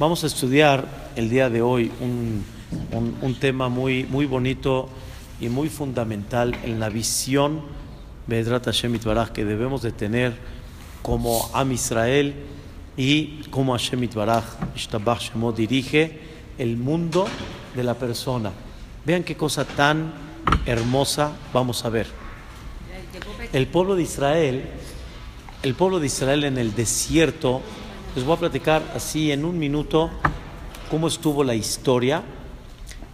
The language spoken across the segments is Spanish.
Vamos a estudiar el día de hoy un, un, tema muy, muy bonito y muy fundamental en la visión que debemos de tener como Am Israel y como Hashem Itbaraj Shemo dirige el mundo de la persona. Vean qué cosa tan hermosa vamos a ver. El pueblo de Israel, el pueblo de Israel en el desierto les voy a platicar así en un minuto cómo estuvo la historia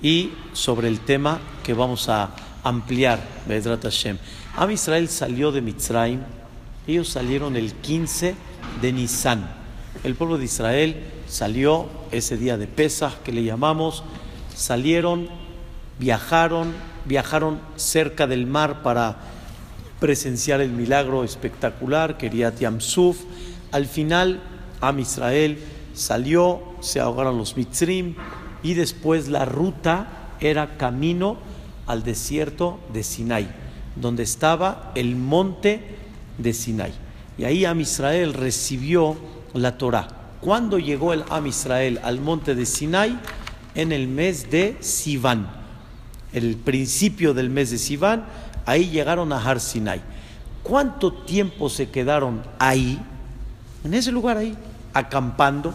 y sobre el tema que vamos a ampliar, Bedrat Hashem. Am Israel salió de Mitzrayim, ellos salieron el 15 de Nisan. El pueblo de Israel salió ese día de Pesach que le llamamos, salieron, viajaron, viajaron cerca del mar para presenciar el milagro espectacular, Keriat Yamsuf. Al final Am Israel salió, se ahogaron los Mitzrim y después la ruta era camino al desierto de Sinai, donde estaba el monte de Sinai. Y ahí Am Israel recibió la Torah. ¿Cuándo llegó el Am Israel al monte de Sinai? En el mes de Sivan. El principio del mes de Sivan, ahí llegaron a Har Sinai. ¿Cuánto tiempo se quedaron ahí? En ese lugar ahí acampando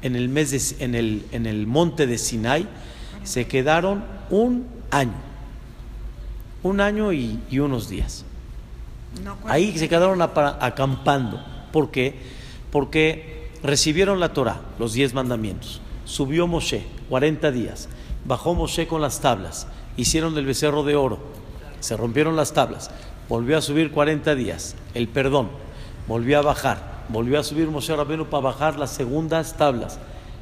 en el, mes en, el, en el monte de Sinai, se quedaron un año, un año y, unos días. Ahí se quedaron acampando. ¿Por qué? Porque recibieron la Torah, los diez mandamientos. Subió Moshe 40 días, bajó Moshe con las tablas, hicieron el becerro de oro, se rompieron las tablas, volvió a subir 40 días, el perdón, volvió a bajar, volvió a subir Moshe Rabenu para bajar las segundas tablas.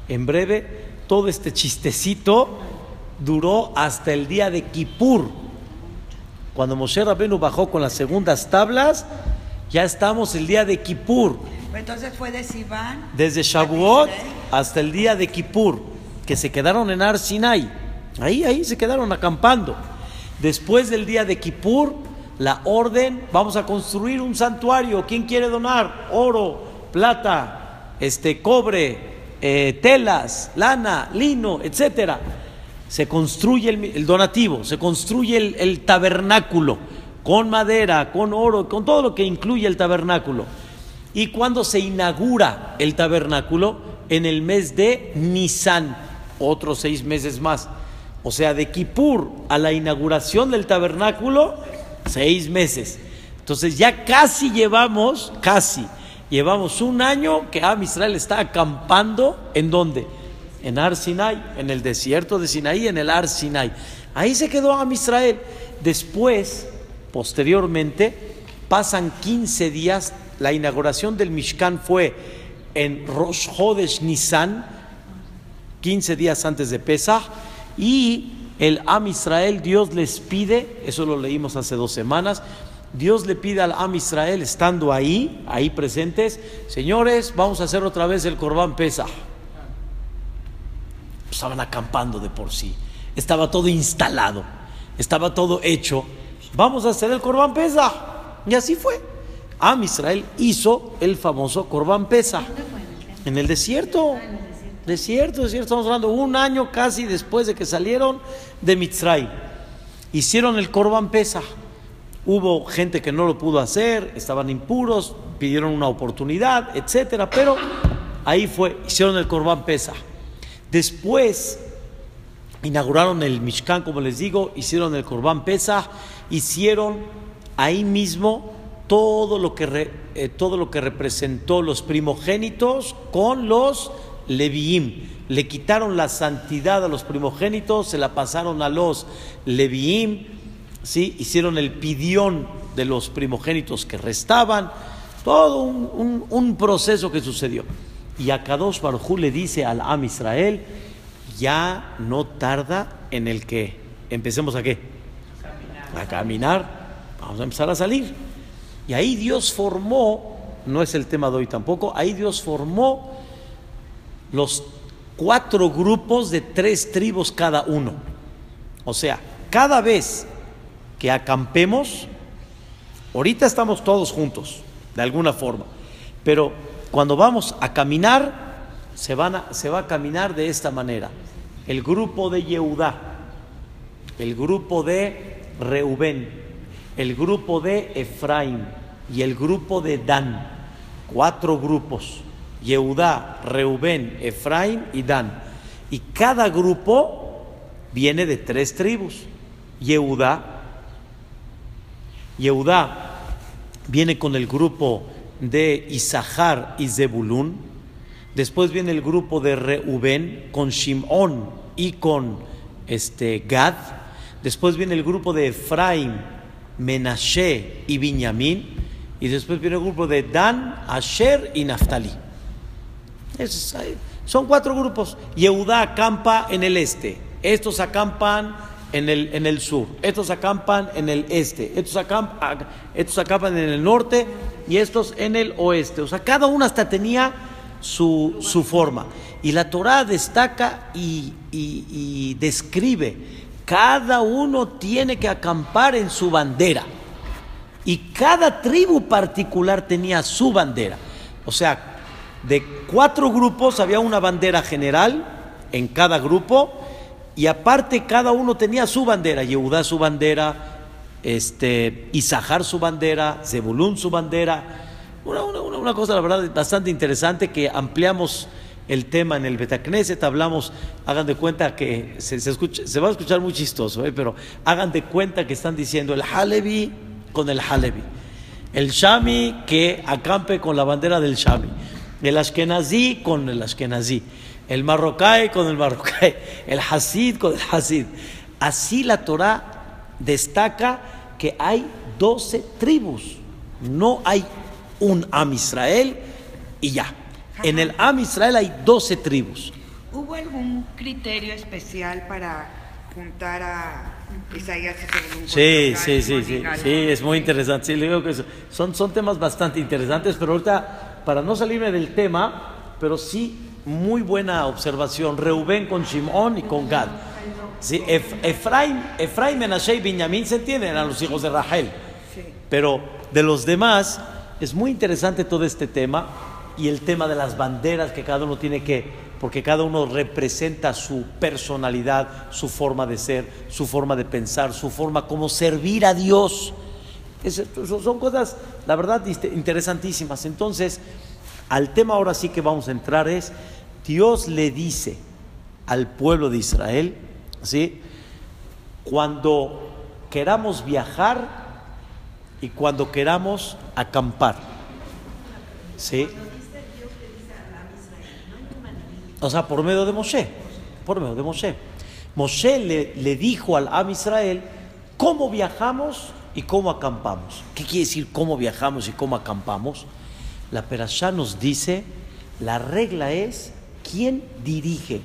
En breve, todo este chistecito duró hasta el día de Kippur. Cuando Moshe Rabenu bajó con las segundas tablas, ya estamos el día de Kippur. Entonces fue de Sivan. Desde Shavuot hasta el día de Kippur, que se quedaron en Ar Sinai. Ahí, ahí se quedaron acampando. Después del día de Kippur, la orden, vamos a construir un santuario. ¿Quién quiere donar? Oro, plata, este, cobre, eh, telas, lana, lino, etcétera. Se construye el, donativo, se construye el, tabernáculo con madera, con oro, con todo lo que incluye el tabernáculo. Y cuando se inaugura el tabernáculo, en el mes de Nisan, otros seis meses más. O sea, de Kippur a la inauguración del tabernáculo, seis meses. Entonces ya casi llevamos, casi, llevamos un año que Am Israel está acampando, ¿en dónde? En Ar Sinai, en el desierto de Sinaí, en el Ar Sinai. Ahí se quedó Am Israel. Después, posteriormente, pasan 15 días, la inauguración del Mishkan fue en Rosh Hodesh Nisan, 15 días antes de Pesach, y el Am Israel, Dios les pide, eso lo leímos hace dos semanas, Dios le pide al Am Israel, estando ahí, ahí presentes, señores, vamos a hacer otra vez el Corbán Pesa. Estaban acampando de por sí, estaba todo instalado, estaba todo hecho. Vamos a hacer el Corbán Pesa. Y así fue. Am Israel hizo el famoso Corbán Pesa. En el desierto. Desierto, desierto, estamos hablando un año casi después de que salieron de Mitzray. Hicieron el Corban Pesa. Hubo gente que no lo pudo hacer, estaban impuros, pidieron una oportunidad, etcétera, pero ahí fue, hicieron el Corban Pesa. Después inauguraron el Mishkan, como les digo, hicieron el Corban Pesa, hicieron ahí mismo todo lo que, eh, todo lo que representó los primogénitos con los Leviim. Le quitaron la santidad a los primogénitos, se la pasaron a los Leviim, ¿sí? hicieron el pidión de los primogénitos que restaban, todo un, proceso que sucedió. Y a Kadosh Baruj le dice al Am Israel, ya no tarda en el que empecemos a qué? A caminar, vamos a empezar a salir. Y ahí Dios formó, no es el tema de hoy tampoco, ahí Dios formó los cuatro grupos de tres tribus cada uno. O sea, cada vez que acampemos, ahorita estamos todos juntos, de alguna forma, pero cuando vamos a caminar, se, van a, se va a caminar de esta manera. El grupo de Yehudá, el grupo de Reubén, el grupo de Efraín y el grupo de Dan. Cuatro grupos. Yehudá, Reubén, Efraín y Dan. Y cada grupo viene de tres tribus. Yehudá, Yehudá viene con el grupo de Isahar y Zebulún. Después viene el grupo de Reubén con Shimón y con este, Gad. Después viene el grupo de Efraín, Menashe y Binyamin. Y después viene el grupo de Dan, Asher y Naftali. Son cuatro grupos. Yehudá acampa en el este. Estos acampan en el, en el sur, estos acampan en el este, estos acampan, estos en el norte y estos en el oeste. O sea, cada uno hasta tenía su, su forma. Y la Torah destaca y, y, describe, cada uno tiene que acampar en su bandera. Y cada tribu particular tenía su bandera. O sea, de cuatro grupos había una bandera general en cada grupo y aparte cada uno tenía su bandera, Yehudá su bandera, este, Isahar su bandera, Zebulún su bandera. Una, una, cosa, la verdad, bastante interesante que ampliamos el tema en el Betacneset, hablamos, hagan de cuenta que se, escucha, se va a escuchar muy chistoso, ¿eh? pero hagan de cuenta que están diciendo el Halevi con el Halevi, el Shami que acampe con la bandera del Shami, el Ashkenazi con el Ashkenazi el marrocaí con el marrocaí, el hasid con el hasid. Así la Torah destaca que hay doce tribus, no hay un Am Israel y ya. En el Am Israel hay doce tribus. ¿Hubo algún criterio especial para juntar a Isaías y Sí, sí, sí, sí, sí, es muy interesante. Sí, le digo que son, son temas bastante interesantes, pero ahorita, para no salirme del tema, pero sí muy buena observación. Reubén con Shimón y con Gad. Sí, Efraín, Efraín, Menashe y Benjamín se entienden, eran los hijos de Rachel. Pero de los demás, es muy interesante todo este tema y el tema de las banderas que cada uno tiene que, porque cada uno representa su personalidad, su forma de ser, su forma de pensar, su forma como servir a Dios. Son cosas, la verdad, interesantísimas. Entonces, al tema ahora sí que vamos a entrar es, Dios le dice al pueblo de Israel, ¿sí? Cuando queramos viajar y cuando queramos acampar, ¿sí? O sea, por medio de Moshe, por medio de Moshe. Moshe le, le dijo al Am Israel cómo viajamos y cómo acampamos. ¿Qué quiere decir cómo viajamos y cómo acampamos? La Perashá nos dice, la regla es quién dirige.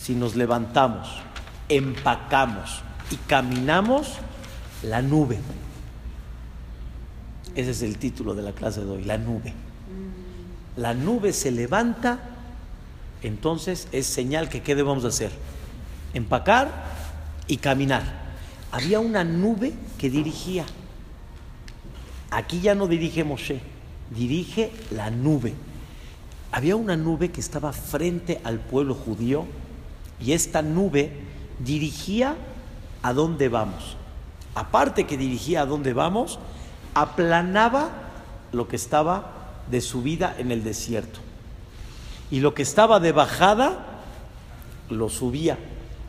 Si nos levantamos, empacamos y caminamos, la nube. Ese es el título de la clase de hoy, la nube. La nube se levanta, entonces es señal que ¿qué debemos hacer? Empacar y caminar. Había una nube que dirigía. Aquí ya no dirige Moshe dirige la nube. Había una nube que estaba frente al pueblo judío y esta nube dirigía a dónde vamos. Aparte que dirigía a dónde vamos, aplanaba lo que estaba de subida en el desierto. Y lo que estaba de bajada, lo subía.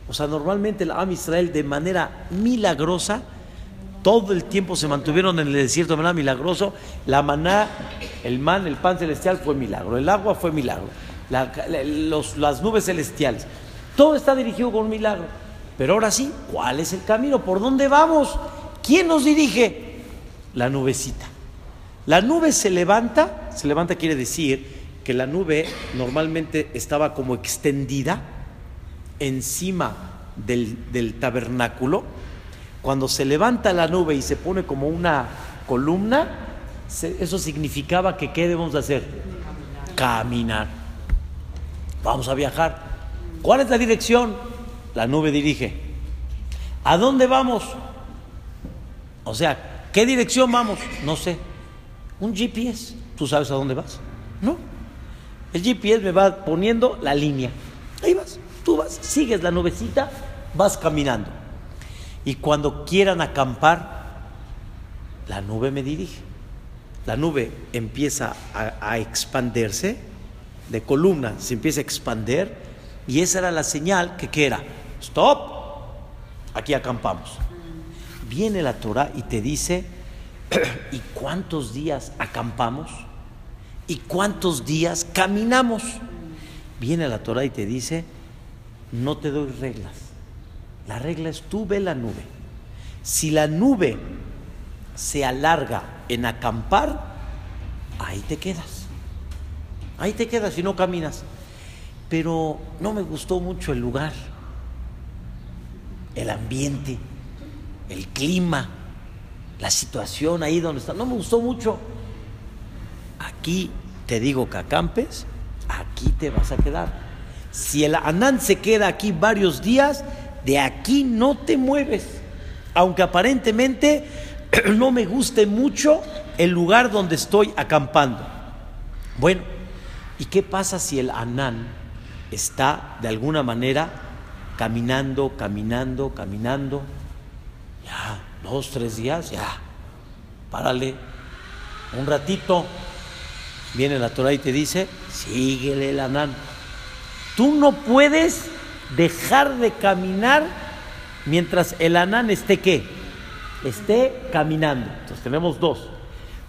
O sea, normalmente el Am Israel de manera milagrosa todo el tiempo se mantuvieron en el desierto de manera milagroso. La maná, el man, el pan celestial fue milagro. El agua fue milagro. las nubes celestiales. Todo está dirigido con un milagro. Pero ahora sí, ¿cuál es el camino? ¿Por dónde vamos? ¿Quién nos dirige? La nubecita. La nube se levanta. Se levanta quiere decir que la nube normalmente estaba como extendida encima del, del tabernáculo cuando se levanta la nube y se pone como una columna, eso significaba que ¿qué debemos hacer? Caminar. Vamos a viajar. ¿Cuál es la dirección? La nube dirige. ¿A dónde vamos? O sea, ¿qué dirección vamos? No sé. Un GPS. ¿Tú sabes a dónde vas? No. El GPS me va poniendo la línea. Tú vas, sigues la nubecita, vas caminando. Y cuando quieran acampar, la nube me dirige. La nube empieza a, expandirse, de columna se empieza a expander, y esa era la señal que, ¿qué era? Stop, aquí acampamos. Viene la Torah y te dice, ¿y cuántos días acampamos? ¿Y cuántos días caminamos? Viene la Torah y te dice, no te doy reglas. La regla es tú ve la nube. Si la nube se alarga en acampar, ahí te quedas. Ahí te quedas y no caminas. Pero no me gustó mucho el lugar, el ambiente, el clima, la situación ahí donde está. No me gustó mucho. Aquí te digo que acampes, aquí te vas a quedar. Si el Anán se queda aquí varios días, de aquí no te mueves. Aunque aparentemente no me guste mucho el lugar donde estoy acampando. Bueno, ¿y qué pasa si el Anán está de alguna manera caminando, caminando, caminando? Ya, dos, tres días, ya, párale, un ratito. Viene la Torah y te dice, síguele el Anán. Tú no puedes dejar de caminar mientras el Anán esté qué? Esté caminando. Entonces tenemos dos.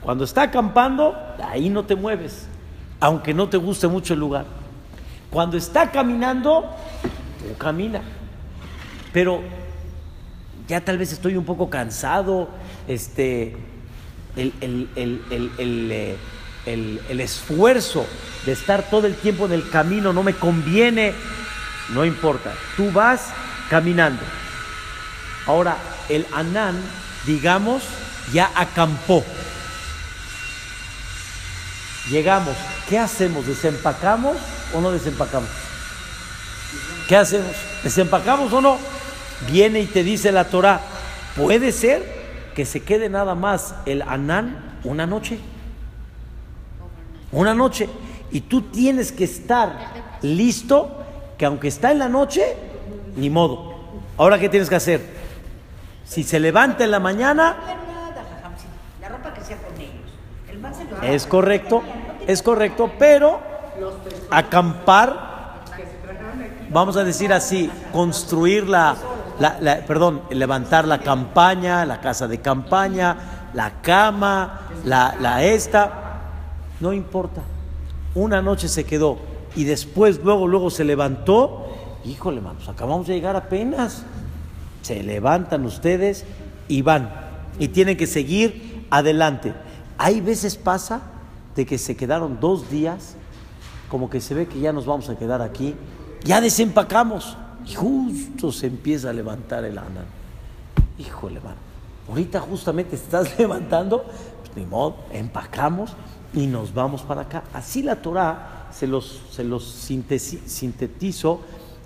Cuando está acampando, ahí no te mueves, aunque no te guste mucho el lugar. Cuando está caminando, tú camina. Pero ya tal vez estoy un poco cansado, este, el, eh, el, esfuerzo de estar todo el tiempo en el camino no me conviene, no importa, tú vas caminando. Ahora, el Anán, digamos, ya acampó. Llegamos, ¿qué hacemos? ¿Desempacamos o no desempacamos? ¿Qué hacemos? ¿Desempacamos o no? Viene y te dice la Torah, puede ser que se quede nada más el Anán una noche una noche. Y tú tienes que estar listo, que aunque está en la noche, ni modo. Ahora, ¿qué tienes que hacer? Si se levanta en la mañana... Es correcto, es correcto, pero acampar, vamos a decir así, construir la, perdón, levantar la campaña, la casa de campaña, la cama, la, la esta, no importa. Una noche se quedó y después, luego, luego se levantó. Híjole, manos, acabamos de llegar apenas. Se levantan ustedes y van. Y tienen que seguir adelante. Hay veces pasa de que se quedaron dos días, como que se ve que ya nos vamos a quedar aquí. Ya desempacamos. Y justo se empieza a levantar el anán. Híjole, man. Ahorita justamente estás levantando, pues ni modo, empacamos y nos vamos para acá. Así la Torah se los, se los sintetizo.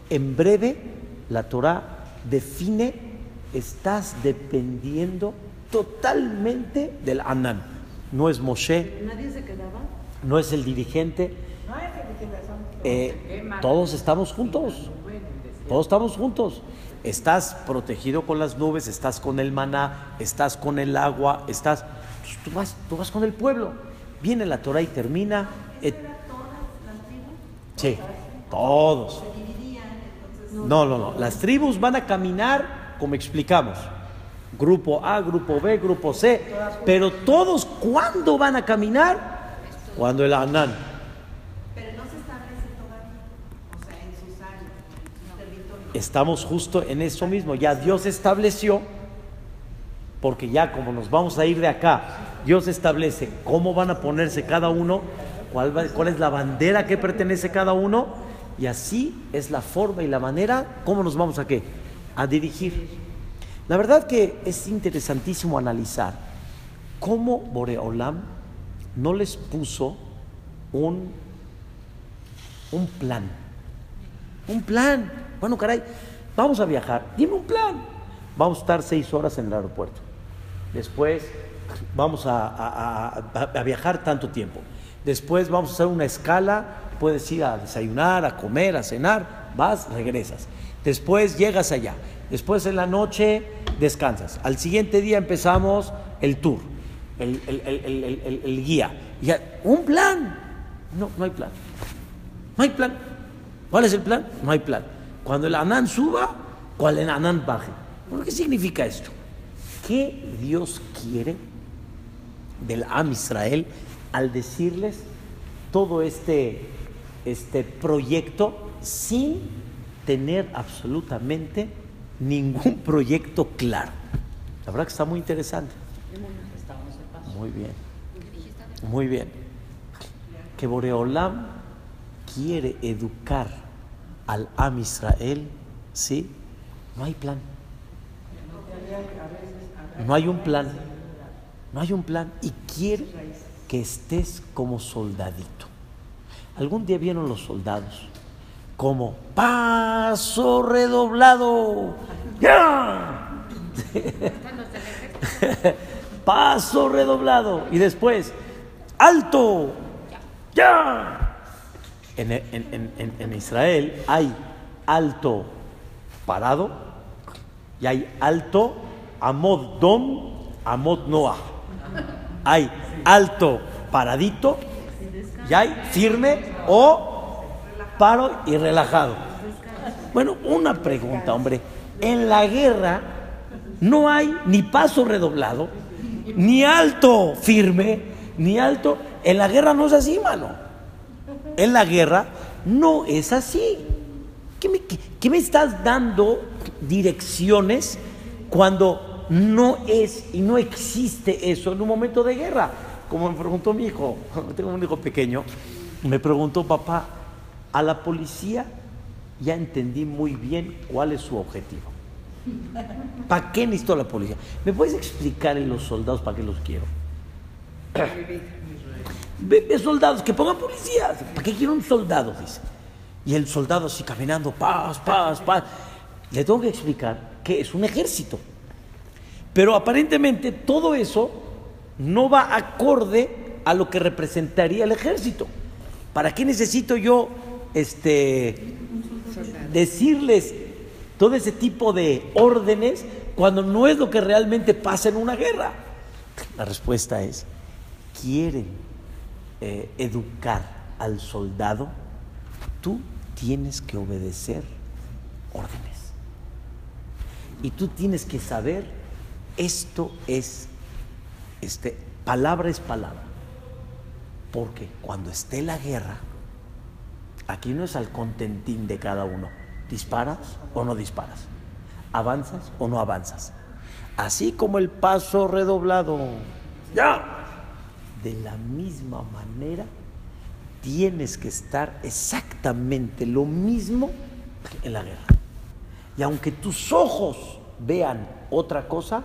En breve, la Torah define, estás dependiendo totalmente del Anán. No es Moshe. ¿Nadie se quedaba? No es el dirigente. No es el dirigente. Eh, todos estamos juntos. Todos estamos juntos. Estás protegido con las nubes, estás con el maná, estás con el agua, estás. Tú vas, tú vas con el pueblo. Viene la Torah y termina. Sí, todos. No, no, no. Las tribus van a caminar como explicamos. Grupo A, grupo B, grupo C. Pero todos, ¿cuándo van a caminar? Cuando el Anán. Estamos justo en eso mismo. Ya Dios estableció, porque ya como nos vamos a ir de acá Dios establece cómo van a ponerse cada uno, cuál, es la bandera que pertenece cada uno, y así es la forma y la manera cómo nos vamos a qué? A dirigir. La verdad que es interesantísimo analizar cómo Boreolam no les puso un, un plan. Un plan. Bueno, caray, vamos a viajar. Dime un plan. Vamos a estar seis horas en el aeropuerto. Después vamos a, viajar tanto tiempo. Después vamos a hacer una escala puedes ir a desayunar, a comer, a cenar, vas, regresas. Después llegas allá. Después en la noche descansas. Al siguiente día empezamos el tour, el, guía. Un plan. No, no hay plan. No hay plan. ¿Cuál es el plan? No hay plan. Cuando el Anán suba, cuando el Anán baje. ¿Qué significa esto? ¿Qué Dios quiere del Am Israel al decirles todo este, este proyecto sin tener absolutamente ningún proyecto claro? La verdad que está muy interesante. Muy bien. Muy bien. Que Boreolam quiere educar al Am Israel, ¿sí? No hay plan. No hay un plan. No hay un plan. Y quiere que estés como soldadito. Algún día vieron los soldados como paso redoblado. Paso redoblado. Y después, alto. ¡Ya! En, en, en, Israel hay alto parado y hay alto amod dom, amod noah. Hay alto paradito y hay firme o paro y relajado. Bueno, una pregunta, hombre. En la guerra no hay ni paso redoblado, ni alto firme, ni alto. En la guerra no es así, mano en la guerra, no es así. ¿Qué me, estás dando direcciones cuando no es y no existe eso en un momento de guerra? Como me preguntó mi hijo, tengo un hijo pequeño, me preguntó papá, a la policía ya entendí muy bien cuál es su objetivo. ¿Para qué necesito la policía? ¿Me puedes explicar en los soldados para qué los quiero? Ve, soldados, que pongan policías. ¿Para qué quiero un soldado? Dice. Y el soldado así caminando, paz, paz, paz. Le tengo que explicar que es un ejército. Pero aparentemente todo eso no va acorde a lo que representaría el ejército. ¿Para qué necesito yo este, decirles todo ese tipo de órdenes cuando no es lo que realmente pasa en una guerra? La respuesta es, quieren eh, educar al soldado, tú tienes que obedecer órdenes. Y tú tienes que saber, esto es, este, palabra es palabra. Porque cuando esté la guerra, aquí no es al contentín de cada uno. ¿Disparas o no disparas? ¿Avanzas o no avanzas? Así como el paso redoblado. ¡Ya! de la misma manera tienes que estar exactamente lo mismo en la guerra. Y aunque tus ojos vean otra cosa,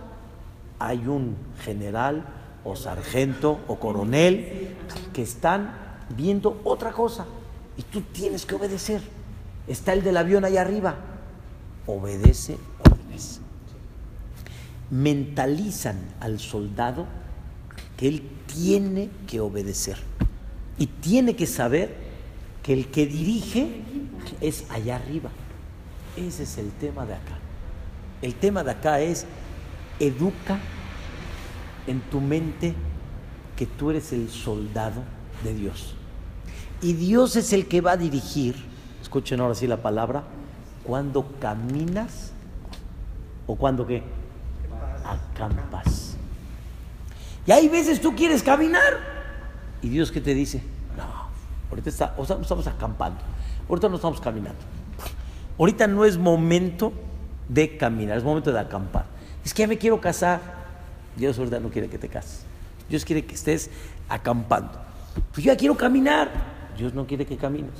hay un general o sargento o coronel que están viendo otra cosa y tú tienes que obedecer. Está el del avión ahí arriba. Obedece órdenes. Mentalizan al soldado que él tiene que obedecer y tiene que saber que el que dirige es allá arriba. Ese es el tema de acá. El tema de acá es educa en tu mente que tú eres el soldado de Dios. Y Dios es el que va a dirigir, escuchen ahora sí la palabra, cuando caminas o cuando qué? Acampas. Y hay veces tú quieres caminar. ¿Y Dios qué te dice? No, ahorita está, o sea, estamos acampando. Ahorita no estamos caminando. Ahorita no es momento de caminar, es momento de acampar. Es que ya me quiero casar. Dios ahorita no quiere que te cases. Dios quiere que estés acampando. Pues yo ya quiero caminar. Dios no quiere que camines.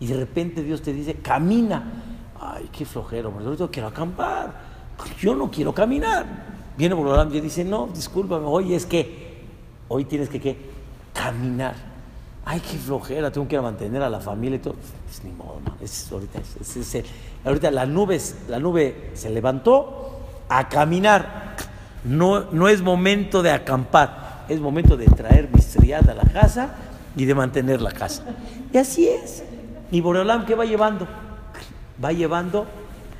Y de repente Dios te dice, camina. Ay, qué flojero, ahorita quiero acampar. Yo no quiero caminar. Viene Borolam y dice, no, discúlpame, hoy es que, hoy tienes que ¿qué? caminar. Ay, qué flojera, tengo que mantener a la familia y todo. Es ni modo, no. Es, ahorita, es, ahorita la nube, la nube se levantó a caminar. No, no es momento de acampar, es momento de traer mi a la casa ni de mantener la casa. Y así es. Y Boreolam, ¿qué va llevando? Va llevando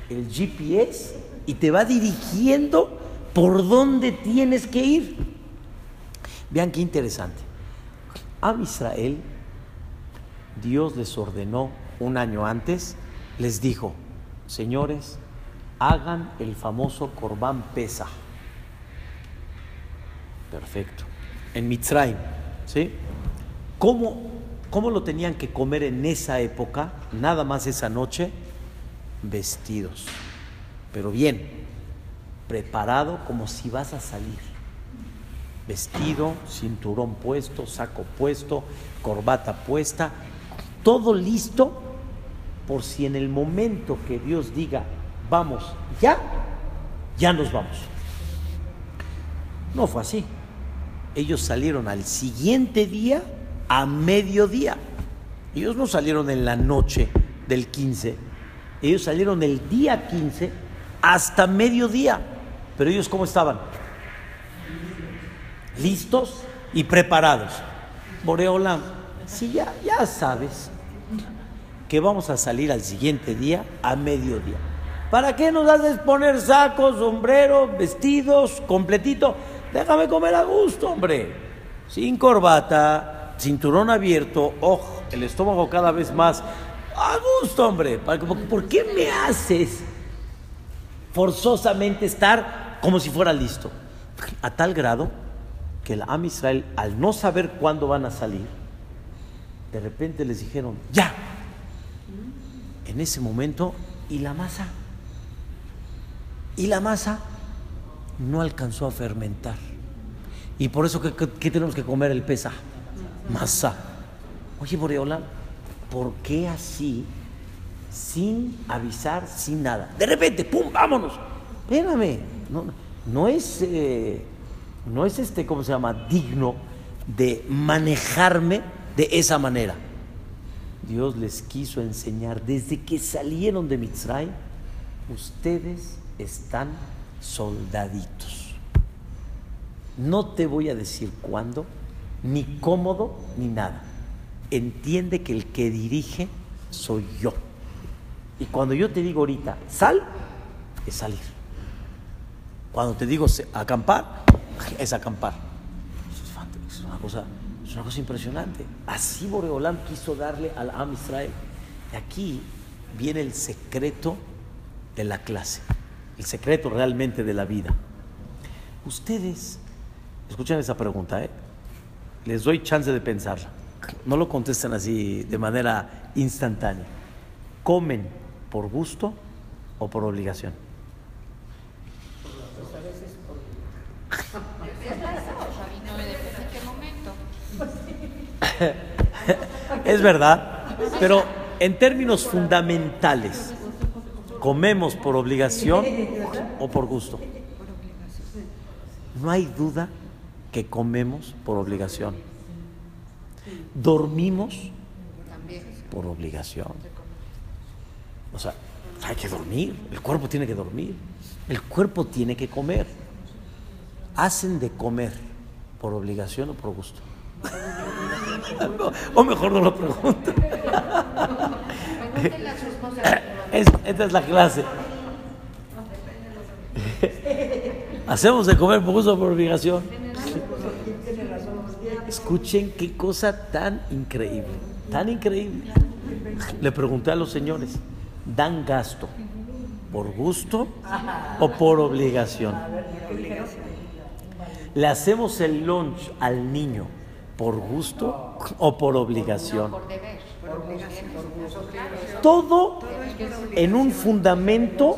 el GPS y te va dirigiendo por dónde tienes que ir. Vean qué interesante. A Israel, Dios les ordenó un año antes, les dijo, señores, hagan el famoso Corbán Pesa. Perfecto. En Mitzrayim, ¿sí? ¿Cómo, ¿Cómo lo tenían que comer en esa época, nada más esa noche? Vestidos. Pero bien, preparado como si vas a salir. Vestido, cinturón puesto, saco puesto, corbata puesta, todo listo por si en el momento que Dios diga, vamos, ya, ya nos vamos. No fue así. Ellos salieron al siguiente día a mediodía. Ellos no salieron en la noche del 15, ellos salieron el día 15 hasta mediodía. Pero ellos cómo estaban? Listos y preparados. Boreola, si ya, ya sabes que vamos a salir al siguiente día a mediodía. ¿Para qué nos haces poner sacos, sombrero, vestidos, completito? Déjame comer a gusto, hombre. Sin corbata, cinturón abierto, ojo, el estómago cada vez más. A gusto, hombre. ¿Por qué me haces forzosamente estar como si fuera listo? A tal grado que el Am Israel, al no saber cuándo van a salir, de repente les dijeron, ya. En ese momento, ¿y la masa? Y la masa no alcanzó a fermentar. Y por eso, ¿qué, tenemos que comer el pesa? Masa. Oye, Boreola, ¿por qué así, sin avisar, sin nada? De repente, ¡pum! ¡Vámonos! Espérame, no, no es, eh, no es este, ¿cómo se llama? Digno de manejarme de esa manera. Dios les quiso enseñar desde que salieron de Mitzray, ustedes están soldaditos. No te voy a decir cuándo, ni cómodo, ni nada. Entiende que el que dirige soy yo. Y cuando yo te digo ahorita, sal, es salir. Cuando te digo acampar, es acampar. Es una cosa, es una cosa impresionante. Así Boreolam quiso darle al Am Israel. Y aquí viene el secreto de la clase el secreto realmente de la vida. Ustedes, escuchen esa pregunta, ¿eh? les doy chance de pensarla. No lo contesten así de manera instantánea. ¿Comen por gusto o por obligación? es verdad, pero en términos fundamentales, ¿Comemos por obligación o por gusto? No hay duda que comemos por obligación. Dormimos por obligación. O sea, hay que dormir, el cuerpo tiene que dormir, el cuerpo tiene que comer. ¿Hacen de comer por obligación o por gusto? o mejor no lo esta es la clase. Hacemos de comer por gusto por obligación. Escuchen qué cosa tan increíble, tan increíble. Le pregunté a los señores, ¿dan gasto por gusto o por obligación? ¿Le hacemos el lunch al niño por gusto o por obligación? Todo en un fundamento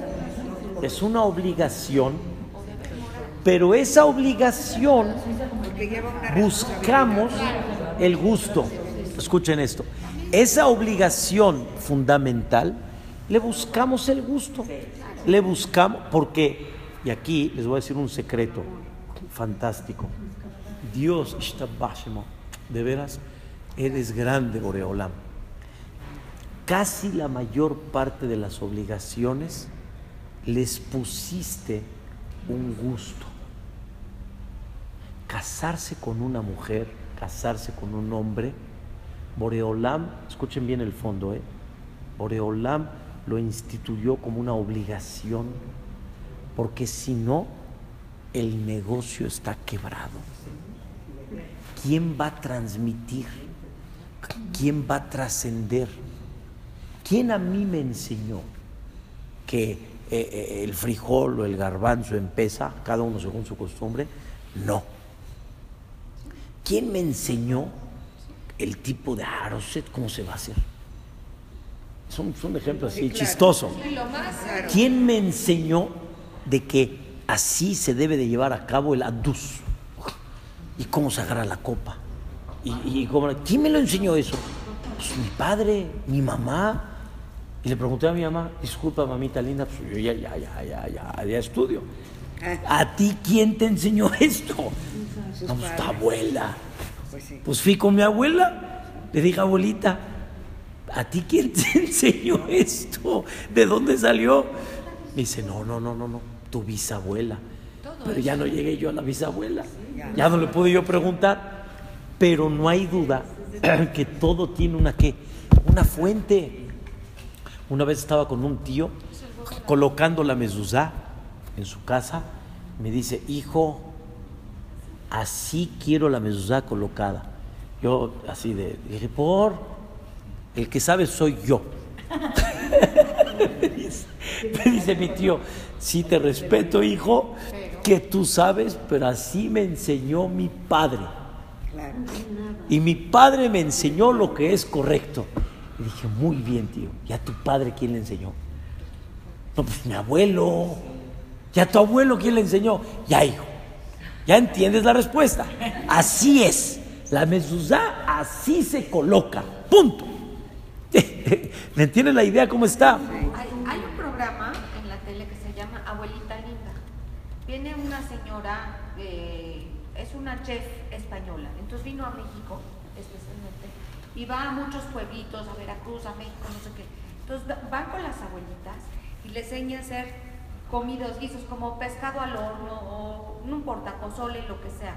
es una obligación, pero esa obligación buscamos el gusto. Escuchen esto. Esa obligación fundamental le buscamos el gusto. Le buscamos, porque, y aquí les voy a decir un secreto fantástico. Dios, de veras, eres grande, Boreolam casi la mayor parte de las obligaciones les pusiste un gusto. Casarse con una mujer, casarse con un hombre, Boreolam, escuchen bien el fondo, ¿eh? Boreolam lo instituyó como una obligación, porque si no, el negocio está quebrado. ¿Quién va a transmitir? ¿Quién va a trascender? ¿Quién a mí me enseñó que eh, eh, el frijol o el garbanzo empieza, cada uno según su costumbre? No. ¿Quién me enseñó el tipo de aroset, cómo se va a hacer? Son, son ejemplos así chistosos. ¿Quién me enseñó de que así se debe de llevar a cabo el adus? ¿Y cómo se agarra la copa? ¿Y, cómo, ¿Quién me lo enseñó eso? Pues mi padre, mi mamá. Y le pregunté a mi mamá, disculpa mamita linda, pues yo ya, ya, ya, ya, ya, ya estudio. Ah. ¿A ti quién te enseñó esto? No, pues tu abuela. Pues, pues fui con mi abuela. Le dije, abuelita, ¿a ti quién te enseñó esto? ¿De dónde salió? Me dice, no, no, no, no, no, tu bisabuela. Pero ya no llegué yo a la bisabuela. Ya no le pude yo preguntar. Pero no hay duda que todo tiene una qué, una fuente. Una vez estaba con un tío colocando la mezuzá en su casa. Me dice, hijo, así quiero la mezuzá colocada. Yo así de, dije, por, el que sabe soy yo. me, dice, mi tío, sí te respeto, hijo, que tú sabes, pero así me enseñó mi padre. Y mi padre me enseñó lo que es correcto. Y dije, muy bien, tío. ¿Y a tu padre quién le enseñó? No, pues mi abuelo. ¿Y a tu abuelo quién le enseñó? Ya, hijo. Ya entiendes la respuesta. Así es. La mezuzá así se coloca. Punto. ¿Me entiendes la idea cómo está? Hay, un programa en la tele que se llama Abuelita Linda. Viene una señora, eh, es una chef española, entonces vino a México y va a muchos pueblitos, a Veracruz, a México, no sé qué. Entonces van con las abuelitas y les enseña a hacer comidos, guisos como pescado al horno o no importa, pozole, lo que sea.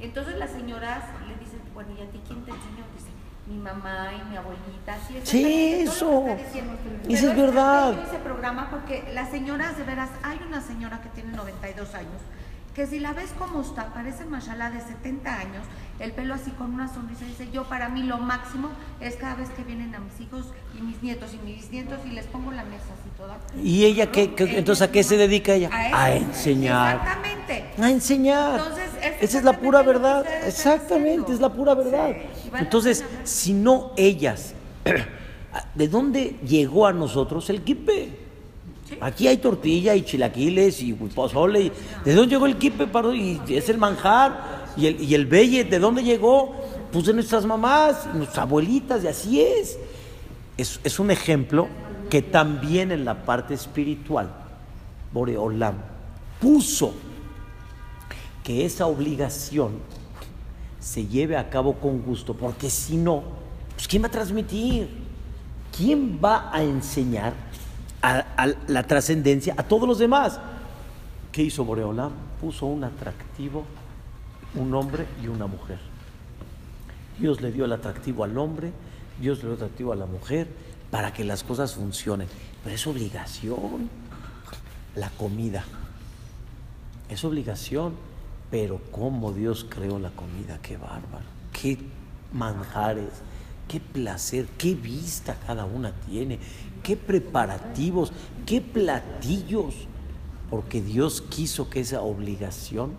Entonces las señoras le dicen, bueno, ¿y a ti quién te enseñó? Dice, mi mamá y mi abuelita. Sí, sí eso. Eso es verdad. ese programa porque las señoras, de veras, hay una señora que tiene 92 años, que si la ves como está, parece mashallah de 70 años, el pelo así con una sonrisa, dice, yo para mí lo máximo es cada vez que vienen a mis hijos y mis nietos y mis bisnietos y les pongo la mesa así toda. ¿Y ella qué, entonces a qué se dedica ella? A, enseñar. Exactamente. A enseñar. Entonces, Esa es la pura verdad. Exactamente, es la pura verdad. Entonces, si no ellas, ¿de dónde llegó a nosotros el kipe? Aquí hay tortilla y chilaquiles y pozole. ¿De dónde llegó el kipe? Y es el manjar. Y el, y el belle, ¿de dónde llegó? Pues de nuestras mamás, nuestras abuelitas, y así es. es. Es un ejemplo que también en la parte espiritual, Boreolam puso que esa obligación se lleve a cabo con gusto, porque si no, pues ¿quién va a transmitir? ¿Quién va a enseñar a, la trascendencia a todos los demás? ¿Qué hizo Boreolam? Puso un atractivo un hombre y una mujer. Dios le dio el atractivo al hombre, Dios le dio el atractivo a la mujer para que las cosas funcionen. Pero es obligación la comida. Es obligación, pero cómo Dios creó la comida, qué bárbaro, qué manjares, qué placer, qué vista cada una tiene, qué preparativos, qué platillos, porque Dios quiso que esa obligación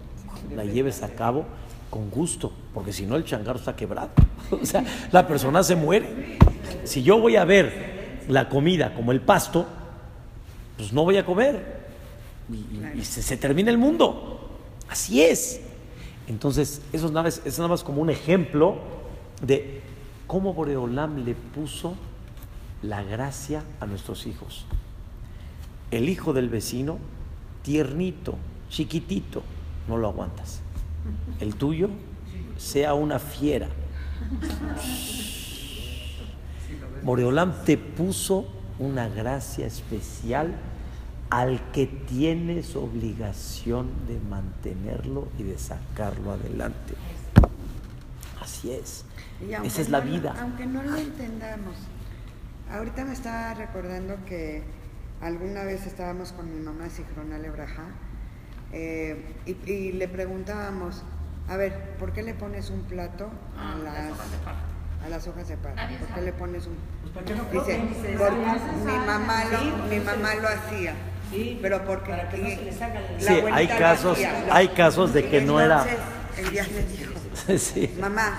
la lleves a cabo con gusto, porque si no el changarro está quebrado. O sea, la persona se muere. Si yo voy a ver la comida como el pasto, pues no voy a comer. Y, se, termina el mundo. Así es. Entonces, eso es es nada más como un ejemplo de cómo Boreolam le puso la gracia a nuestros hijos. El hijo del vecino, tiernito, chiquitito, no lo aguantas. El tuyo sea una fiera. Moreolam te puso una gracia especial al que tienes obligación de mantenerlo y de sacarlo adelante. Así es. Esa es la no vida. Aunque no lo entendamos. Ahorita me estaba recordando que alguna vez estábamos con mi mamá Sijrona Lebraja eh, y, y le preguntábamos, a ver, ¿por qué le pones un plato a las, a las hojas de parra? ¿Por qué le pones un...? Dice, porque mi mamá lo, mi mamá lo hacía. Pero porque Para que no se le salga el- la Sí, hay casos- hacía. hay casos de que no era- Entonces, el día le dijo, Sí. Mamá,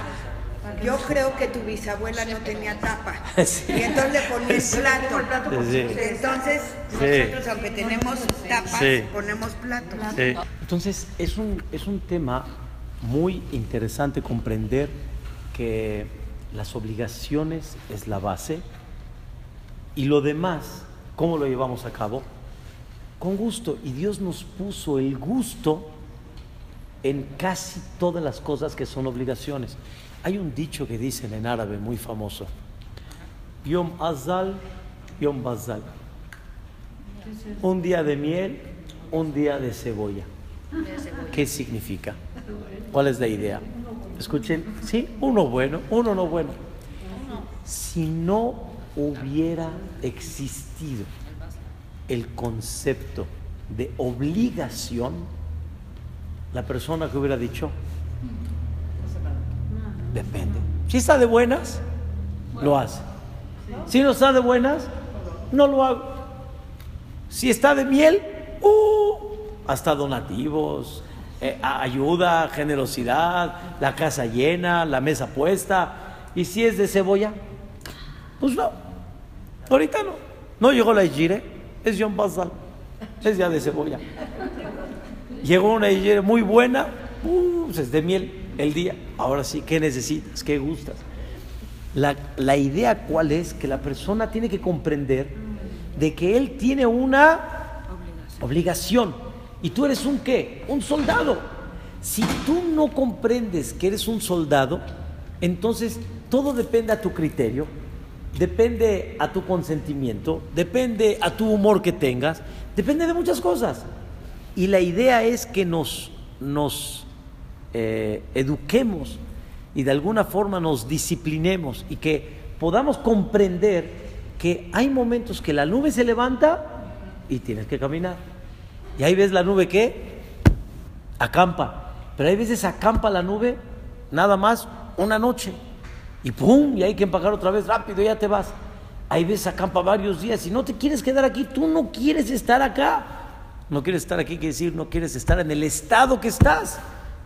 yo creo que tu bisabuela no tenía tapa. Sí. Y entonces le ponía el plato. Sí. Entonces, Sí. nosotros, aunque tenemos tapas, Sí. ponemos platos. Sí. Entonces, es un, es un tema muy interesante comprender que las obligaciones es la base y lo demás, ¿cómo lo llevamos a cabo? Con gusto. Y Dios nos puso el gusto en casi todas las cosas que son obligaciones. Hay un dicho que dicen en árabe muy famoso. Yom Azal, Yom Bazal. Un día de miel, un día de cebolla. ¿Qué significa? ¿Cuál es la idea? Escuchen, sí, uno bueno, uno no bueno. Si no hubiera existido el concepto de obligación, la persona que hubiera dicho, depende. Si está de buenas, lo hace. Si no está de buenas, no lo hago. Si está de miel, ¡uh! hasta donativos, eh, ayuda, generosidad, la casa llena, la mesa puesta. Y si es de cebolla, pues no. Ahorita no. No llegó la Ijire, es John Basal, es ya de cebolla. Llegó una Ijire muy buena, uh, pues es de miel el día. Ahora sí, ¿qué necesitas? ¿Qué gustas? La, la idea cuál es que la persona tiene que comprender de que él tiene una obligación. ¿Y tú eres un qué? Un soldado. Si tú no comprendes que eres un soldado, entonces todo depende a tu criterio, depende a tu consentimiento, depende a tu humor que tengas, depende de muchas cosas. Y la idea es que nos, nos eh, eduquemos y de alguna forma nos disciplinemos y que podamos comprender que hay momentos que la nube se levanta y tienes que caminar. Y ahí ves la nube que acampa. Pero hay veces acampa la nube nada más una noche. Y pum, y hay que empacar otra vez rápido, ya te vas. Hay veces acampa varios días y no te quieres quedar aquí, tú no quieres estar acá. No quieres estar aquí, quiere decir, no quieres estar en el estado que estás.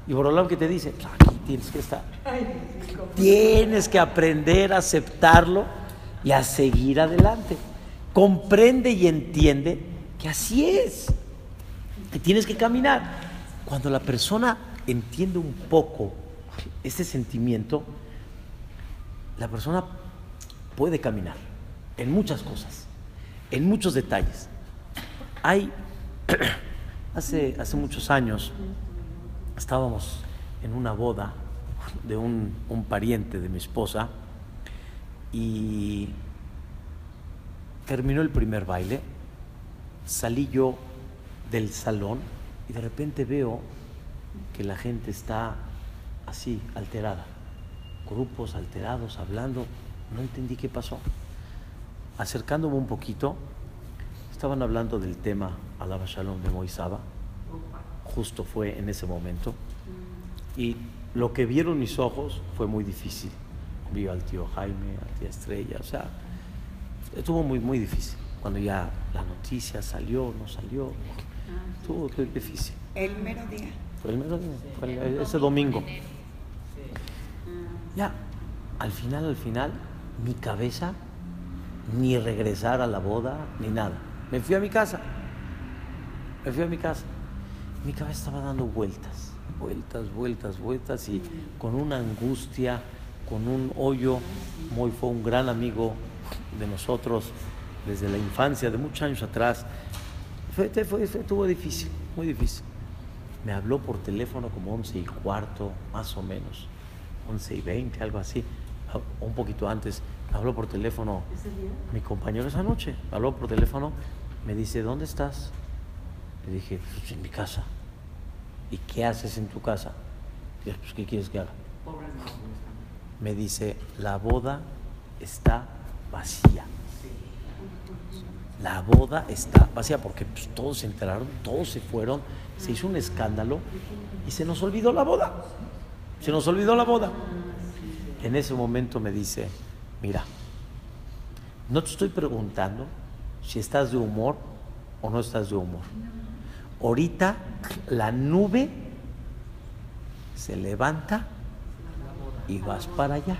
Y Borolam que te dice, aquí tienes que estar. Tienes que aprender a aceptarlo y a seguir adelante. Comprende y entiende que así es, que tienes que caminar. Cuando la persona entiende un poco este sentimiento, la persona puede caminar en muchas cosas, en muchos detalles. Hay, hace, hace muchos años, estábamos en una boda de un, pariente de mi esposa y terminó el primer baile, salí yo del salón y de repente veo que la gente está así, alterada, grupos alterados, hablando, no entendí qué pasó. Acercándome un poquito, estaban hablando del tema Alaba Shalom de Moisaba, justo fue en ese momento, y lo que vieron mis ojos fue muy difícil. Vi al tío Jaime, al tía Estrella, o sea, estuvo muy, muy difícil. Cuando ya la noticia salió, no salió, estuvo estuvo difícil. El mero día. Fue el mero día, fue el- ese domingo. Ya, al final, al final, mi cabeza, ni regresar a la boda, ni nada. Me fui a mi casa. Me fui a mi casa. Mi cabeza estaba dando vueltas, vueltas, vueltas, vueltas y con una angustia, con un hoyo. Muy fue un gran amigo de nosotros desde la infancia, de muchos años atrás. Fue, fue, fue- estuvo difícil, muy difícil. Me habló por teléfono como 11 y cuarto, más o menos, 11 y 20, algo así, un poquito antes. Habló por teléfono mi compañero esa noche, habló por teléfono, me dice, ¿dónde estás? Le dije, "Pues, en mi casa. ¿Y qué haces en tu casa? Dije, pues, ¿qué quieres que haga? me dice, la boda está vacía. La boda está vacía porque pues, todos se enteraron, todos se fueron, se hizo un escándalo y se nos olvidó la boda. Se nos olvidó la boda. En ese momento me dice, mira, no te estoy preguntando si estás de humor o no estás de humor. Ahorita la nube se levanta y vas para allá.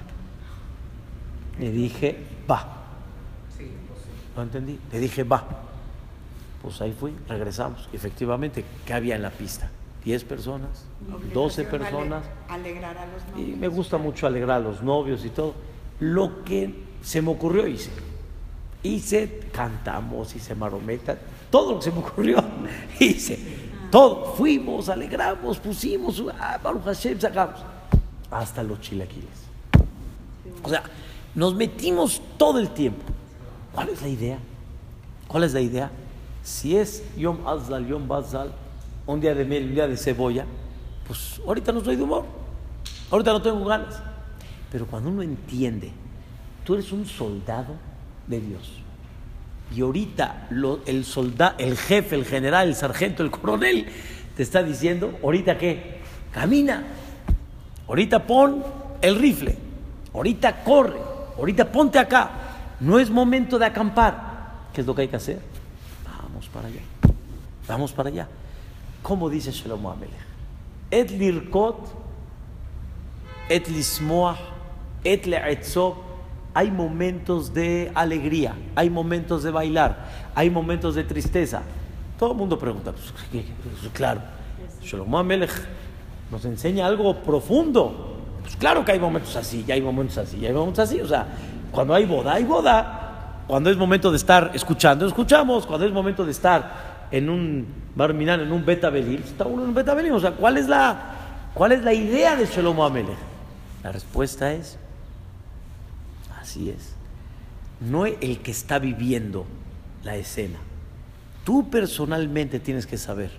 Le dije, va. ¿No entendí? Le dije, va. Pues ahí fui, regresamos. Efectivamente, ¿qué había en la pista? 10 personas, 12 personas. Alegrar a los novios. Y me gusta mucho alegrar a los novios y todo. Lo que se me ocurrió hice. Hice, cantamos, hice marometa, todo lo que se me ocurrió hice. Todo. Fuimos, alegramos, pusimos, ah, Baruch Hashem, sacamos. Hasta los chilaquiles. O sea, nos metimos todo el tiempo. ¿Cuál es la idea? ¿Cuál es la idea? Si es Yom Azal, Yom Bazal, un día de miel, un día de cebolla, pues ahorita no estoy de humor, ahorita no tengo ganas. Pero cuando uno entiende, tú eres un soldado de Dios. Y ahorita el soldado, el jefe, el general, el sargento, el coronel, te está diciendo, ahorita qué, camina, ahorita pon el rifle, ahorita corre, ahorita ponte acá. No es momento de acampar. ¿Qué es lo que hay que hacer? Vamos para allá. Vamos para allá. ¿Cómo dice Shalom Amelech? Et lirkot, et lismoah, et le'etzov. Hay momentos de alegría, hay momentos de bailar, hay momentos de tristeza. Todo el mundo pregunta, pues, pues claro, Shalom Amelech nos enseña algo profundo. Pues claro que hay momentos así, y hay momentos así, y hay momentos así. O sea, cuando hay boda, hay boda. Cuando es momento de estar escuchando, escuchamos. Cuando es momento de estar en un barminan, en un beta está uno en un beta O sea, ¿cuál es la, cuál es la idea de Shalom Amelech? La respuesta es, así es. No el que está viviendo la escena. Tú personalmente tienes que saber,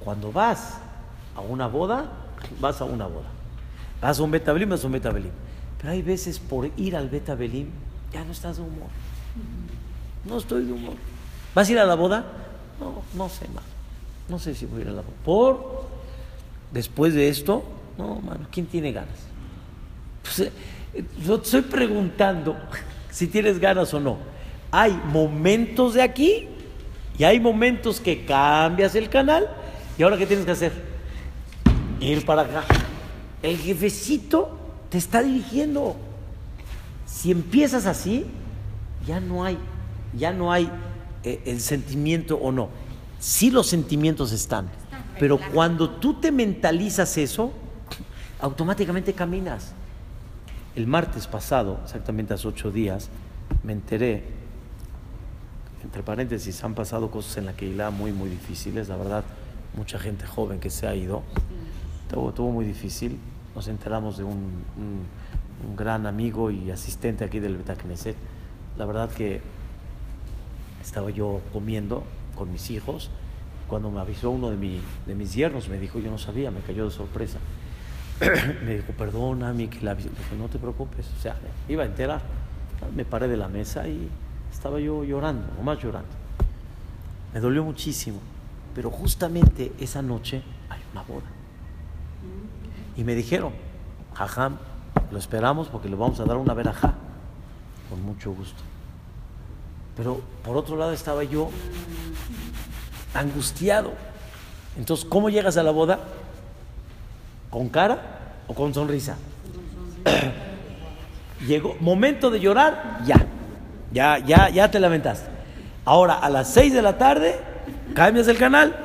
cuando vas a una boda, vas a una boda. Vas a un betabelim, vas a un betabelim. Pero hay veces por ir al betabelim, ya no estás de humor. No estoy de humor. ¿Vas a ir a la boda? No, no sé, más. No sé si voy a ir a la boda. Por, después de esto, no, mano, ¿quién tiene ganas? Pues, eh, yo te estoy preguntando si tienes ganas o no. Hay momentos de aquí y hay momentos que cambias el canal y ahora ¿qué tienes que hacer? Ir para acá. El jefecito te está dirigiendo. Si empiezas así, ya no hay, ya no hay eh, el sentimiento o no. Sí los sentimientos están, pero cuando tú te mentalizas eso, automáticamente caminas. El martes pasado, exactamente hace ocho días, me enteré, entre paréntesis, han pasado cosas en la Keilah muy, muy difíciles, la verdad, mucha gente joven que se ha ido, estuvo, muy difícil. Nos enteramos de un, un, gran amigo y asistente aquí del Betacneset. La verdad que estaba yo comiendo con mis hijos, cuando me avisó uno de, de mis yernos, me dijo, yo no sabía, me cayó de sorpresa. me dijo, perdóname, que la dije, no te preocupes, o sea, iba a enterar. Me paré de la mesa y estaba yo llorando, más llorando. Me dolió muchísimo, pero justamente esa noche hay una boda. Y me dijeron, jajam, lo esperamos porque le vamos a dar una verajá, con mucho gusto. Pero por otro lado estaba yo angustiado. Entonces, ¿cómo llegas a la boda? ¿Con cara o con sonrisa? Llegó momento de llorar, ya. Ya, ya, ya te lamentaste. Ahora a las 6 de la tarde cambias el canal.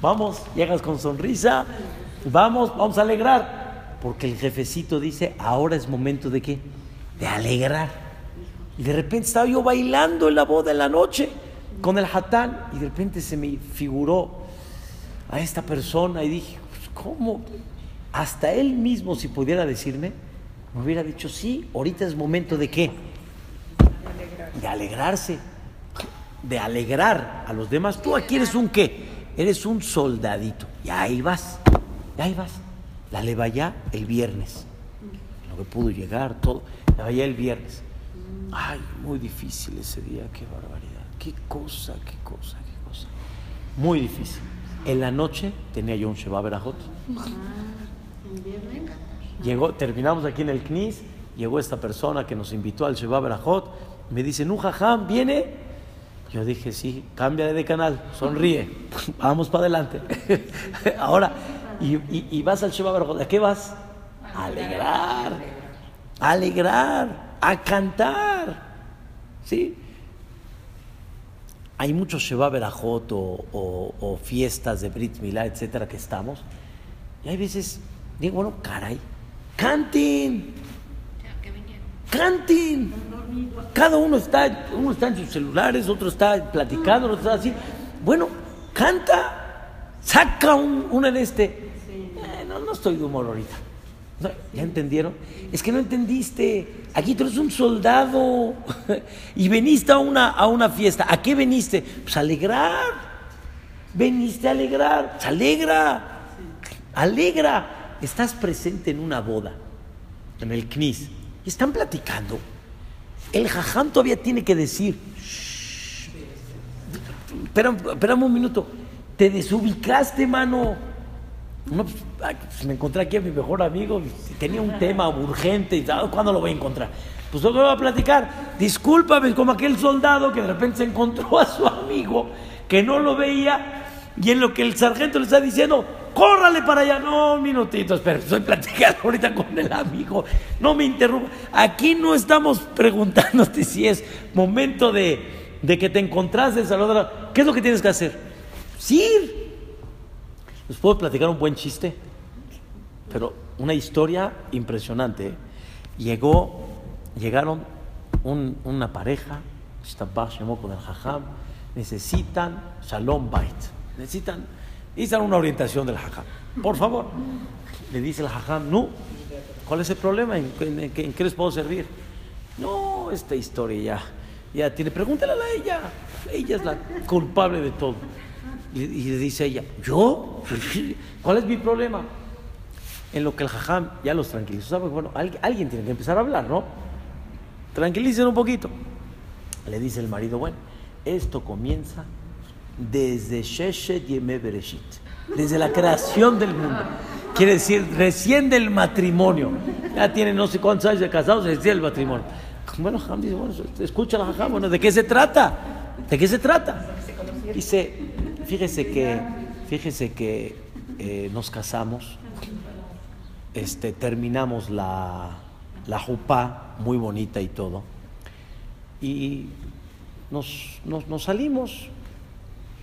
Vamos, llegas con sonrisa. Vamos, vamos a alegrar. Porque el jefecito dice, ahora es momento de qué? De alegrar. Y de repente estaba yo bailando en la boda en la noche con el hatán y de repente se me figuró a esta persona y dije, pues, ¿cómo? Hasta él mismo, si pudiera decirme, me hubiera dicho, sí, ahorita es momento de qué? De alegrarse, de alegrar a los demás. Tú aquí eres un qué? Eres un soldadito. Y ahí vas, y ahí vas. La ya el viernes. lo que pudo llegar, todo. Allá el viernes. Ay, muy difícil ese día, qué barbaridad. Qué cosa, qué cosa, qué cosa. Muy difícil. En la noche tenía yo un Sheba. Llegó, terminamos aquí en el CNIS, llegó esta persona que nos invitó al Sheba Berajot, me dice, ¿Nu jajam viene? Yo dije, sí, cambia de canal, sonríe, vamos para adelante. Ahora, y, vas al Sheba Berajot, ¿a qué vas? A alegrar, a alegrar, a cantar. ¿Sí? Hay muchos Sheba Berajot o, fiestas de Brit Milá, etcétera, que estamos. Y hay veces, digo, bueno, caray, canten. Canten. Cada uno está, uno está en sus celulares, otro está platicando, otro está así. Bueno, canta, saca un, una de este. Eh, no, no estoy de humor ahorita. ¿Ya entendieron? Es que no entendiste. Aquí tú eres un soldado y veniste a una, a una fiesta. ¿A qué veniste? Pues a alegrar. Veniste a alegrar. Se alegra. Alegra. Estás presente en una boda, en el CNIS. Y están platicando. El jajam todavía tiene que decir. Espérame un minuto. Te desubicaste, mano no, pues, me encontré aquí a mi mejor amigo, tenía un tema urgente tal, ¿cuándo lo voy a encontrar? Pues lo voy a platicar. Discúlpame, como aquel soldado que de repente se encontró a su amigo que no lo veía y en lo que el sargento le está diciendo, córrale para allá. No, un minutito, espera, estoy platicando ahorita con el amigo. No me interrumpa. Aquí no estamos preguntándote si es momento de, de que te encontraste, Salvador. ¿Qué es lo que tienes que hacer? Sí, ¿Les puedo platicar un buen chiste? Pero una historia impresionante. ¿eh? Llegó, llegaron una pareja, con el Jajam, necesitan Shalom Bait, necesitan, necesitan una orientación del Jajam. Por favor, le dice el Jajam, no, ¿cuál es el problema? ¿En, qué les puedo servir? No, esta historia ya, ya tiene, pregúntale a ella, ella es la culpable de todo. Y, le dice ella, ¿yo? ¿Cuál es mi problema? En lo que el jajam ya los tranquilizó. Bueno, alguien, tiene que empezar a hablar, ¿no? Tranquilicen un poquito. Le dice el marido, bueno, esto comienza desde Sheshet Yeme Bereshit, desde la creación del mundo. Quiere decir, recién del matrimonio. Ya tiene no sé cuántos años de casados, recién el matrimonio. Bueno, Jajam dice, bueno, escucha la bueno, ¿de qué se trata? ¿De qué se trata? Dice, Fíjese que, fíjese que eh, nos casamos, este, terminamos la, la jupá, muy bonita y todo, y nos, nos, salimos,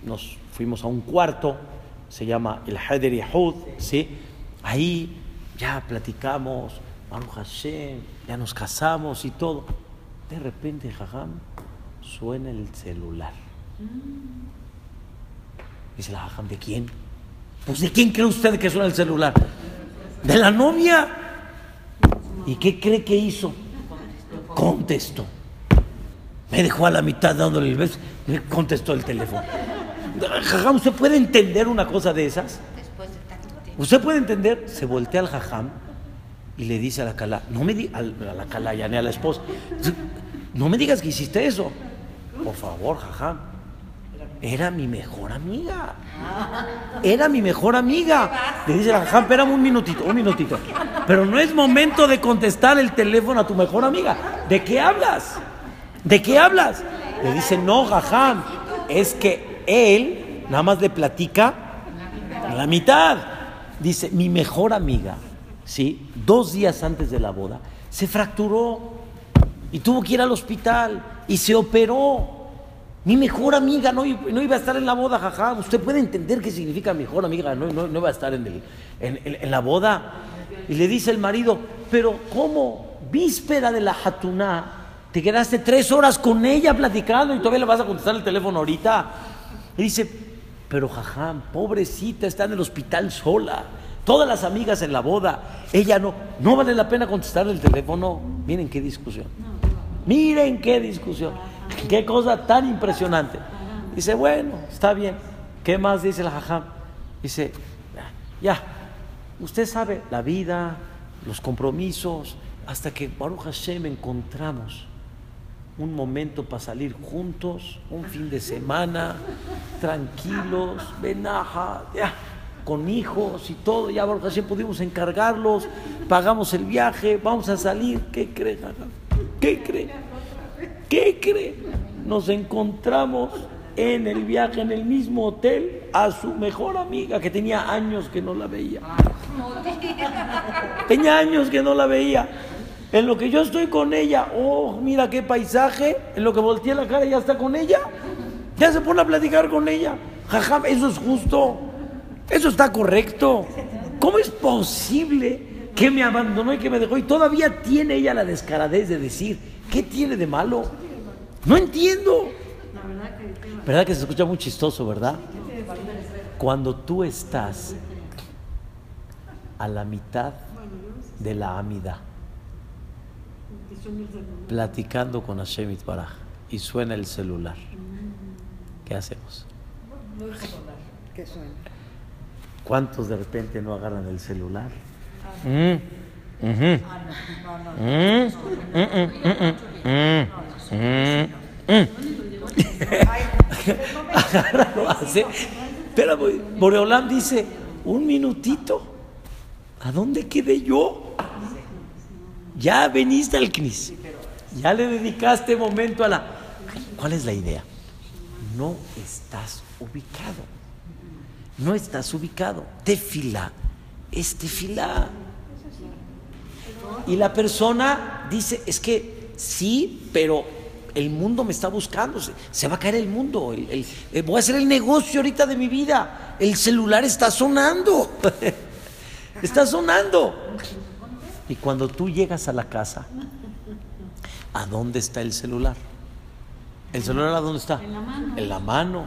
nos fuimos a un cuarto, se llama el Heder Yahud, ¿sí? Ahí ya platicamos, Baruch Hashem, ya nos casamos y todo. De repente, jajam, suena el celular. Dice la jajam, ¿de quién? Pues ¿de quién cree usted que suena el celular? ¿De la novia? ¿Y qué cree que hizo? Contestó. Me dejó a la mitad dándole el beso. Me contestó el teléfono. Jajam, ¿usted puede entender una cosa de esas? ¿Usted puede entender? Se voltea al jajam y le dice a la cala, no me a la cala, ya ni a la esposa, no me digas que hiciste eso. Por favor, jajam era mi mejor amiga. Era mi mejor amiga. Le dice la jajam, espérame un minutito, un minutito. Pero no es momento de contestar el teléfono a tu mejor amiga. ¿De qué hablas? ¿De qué hablas? Le dice, no, jajam, es que él nada más le platica a la mitad. Dice, mi mejor amiga, ¿sí? Dos días antes de la boda, se fracturó y tuvo que ir al hospital y se operó. Mi mejor amiga no, iba a estar en la boda, jaja. Usted puede entender qué significa mejor amiga, no, no, iba a estar en, en, la boda. Y le dice el marido, pero ¿cómo? Víspera de la jatuná, te quedaste tres horas con ella platicando y todavía le vas a contestar el teléfono ahorita. Y dice, pero jajá, pobrecita, está en el hospital sola. Todas las amigas en la boda, ella no, no vale la pena contestar el teléfono. Miren qué discusión. Miren qué discusión. Qué cosa tan impresionante. Dice, bueno, está bien. ¿Qué más dice el jajam? Dice, ya, usted sabe, la vida, los compromisos, hasta que Baruch Hashem encontramos un momento para salir juntos, un fin de semana, tranquilos, venaja, ya, con hijos y todo, ya Baruch Hashem pudimos encargarlos, pagamos el viaje, vamos a salir, ¿qué cree? ¿Qué cree? ¿Qué cree? Nos encontramos en el viaje, en el mismo hotel, a su mejor amiga que tenía años que no la veía. Tenía años que no la veía. En lo que yo estoy con ella, oh, mira qué paisaje. En lo que volteé la cara, ya está con ella. Ya se pone a platicar con ella. Jajam, eso es justo. Eso está correcto. ¿Cómo es posible que me abandonó y que me dejó? Y todavía tiene ella la descaradez de decir, ¿qué tiene de malo? No entiendo. ¿Verdad que se escucha muy chistoso, verdad? Cuando tú estás a la mitad de la amida, platicando con Hashem Baraj y suena el celular, ¿qué hacemos? ¿Qué suena? ¿Cuántos de repente no agarran el celular? Mm, ujú. Mm, mm, mm. Agárralo, hace. Pero Boreolam dice, un minutito. ¿A dónde quedé yo? Ya veniste al CNIS. Ya le dedicaste momento a la... ¿Cuál es la idea? No estás ubicado. No estás ubicado. Tefila es tefila. Y la persona dice, es que sí, pero el mundo me está buscando, se, va a caer el mundo, eh, voy a hacer el negocio ahorita de mi vida, el celular está sonando, está sonando. Y cuando tú llegas a la casa, ¿a dónde está el celular? ¿El celular a dónde está? En la mano. En la mano.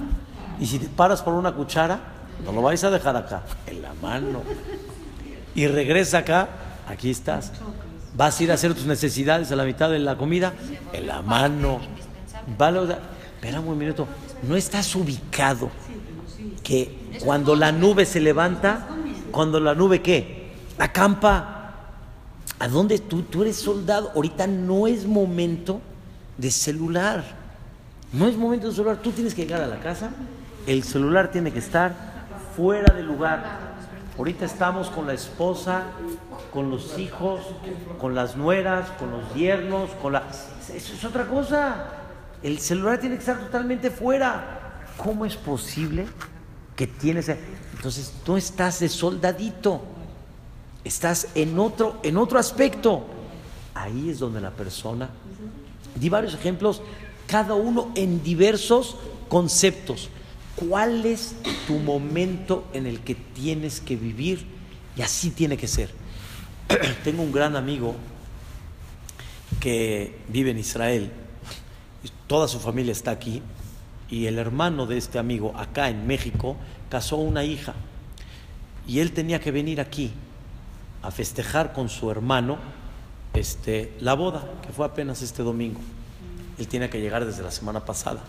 Y si te paras por una cuchara, no lo vais a dejar acá, en la mano. Y regresa acá, aquí estás. Vas a ir a hacer tus necesidades a la mitad de la comida, en la mano. Espera un minuto, no estás ubicado que cuando la nube se levanta, cuando la nube qué? Acampa. ¿A dónde tú? Tú eres soldado. Ahorita no es momento de celular. No es momento de celular. Tú tienes que llegar a la casa. El celular tiene que estar fuera del lugar. Ahorita estamos con la esposa, con los hijos, con las nueras, con los yernos, con la... Eso es otra cosa. El celular tiene que estar totalmente fuera. ¿Cómo es posible que tienes... Entonces, tú estás de soldadito. Estás en otro, en otro aspecto. Ahí es donde la persona... Di varios ejemplos, cada uno en diversos conceptos. ¿Cuál es tu momento en el que tienes que vivir? Y así tiene que ser. Tengo un gran amigo que vive en Israel, toda su familia está aquí, y el hermano de este amigo acá en México casó una hija, y él tenía que venir aquí a festejar con su hermano este, la boda, que fue apenas este domingo. Él tiene que llegar desde la semana pasada.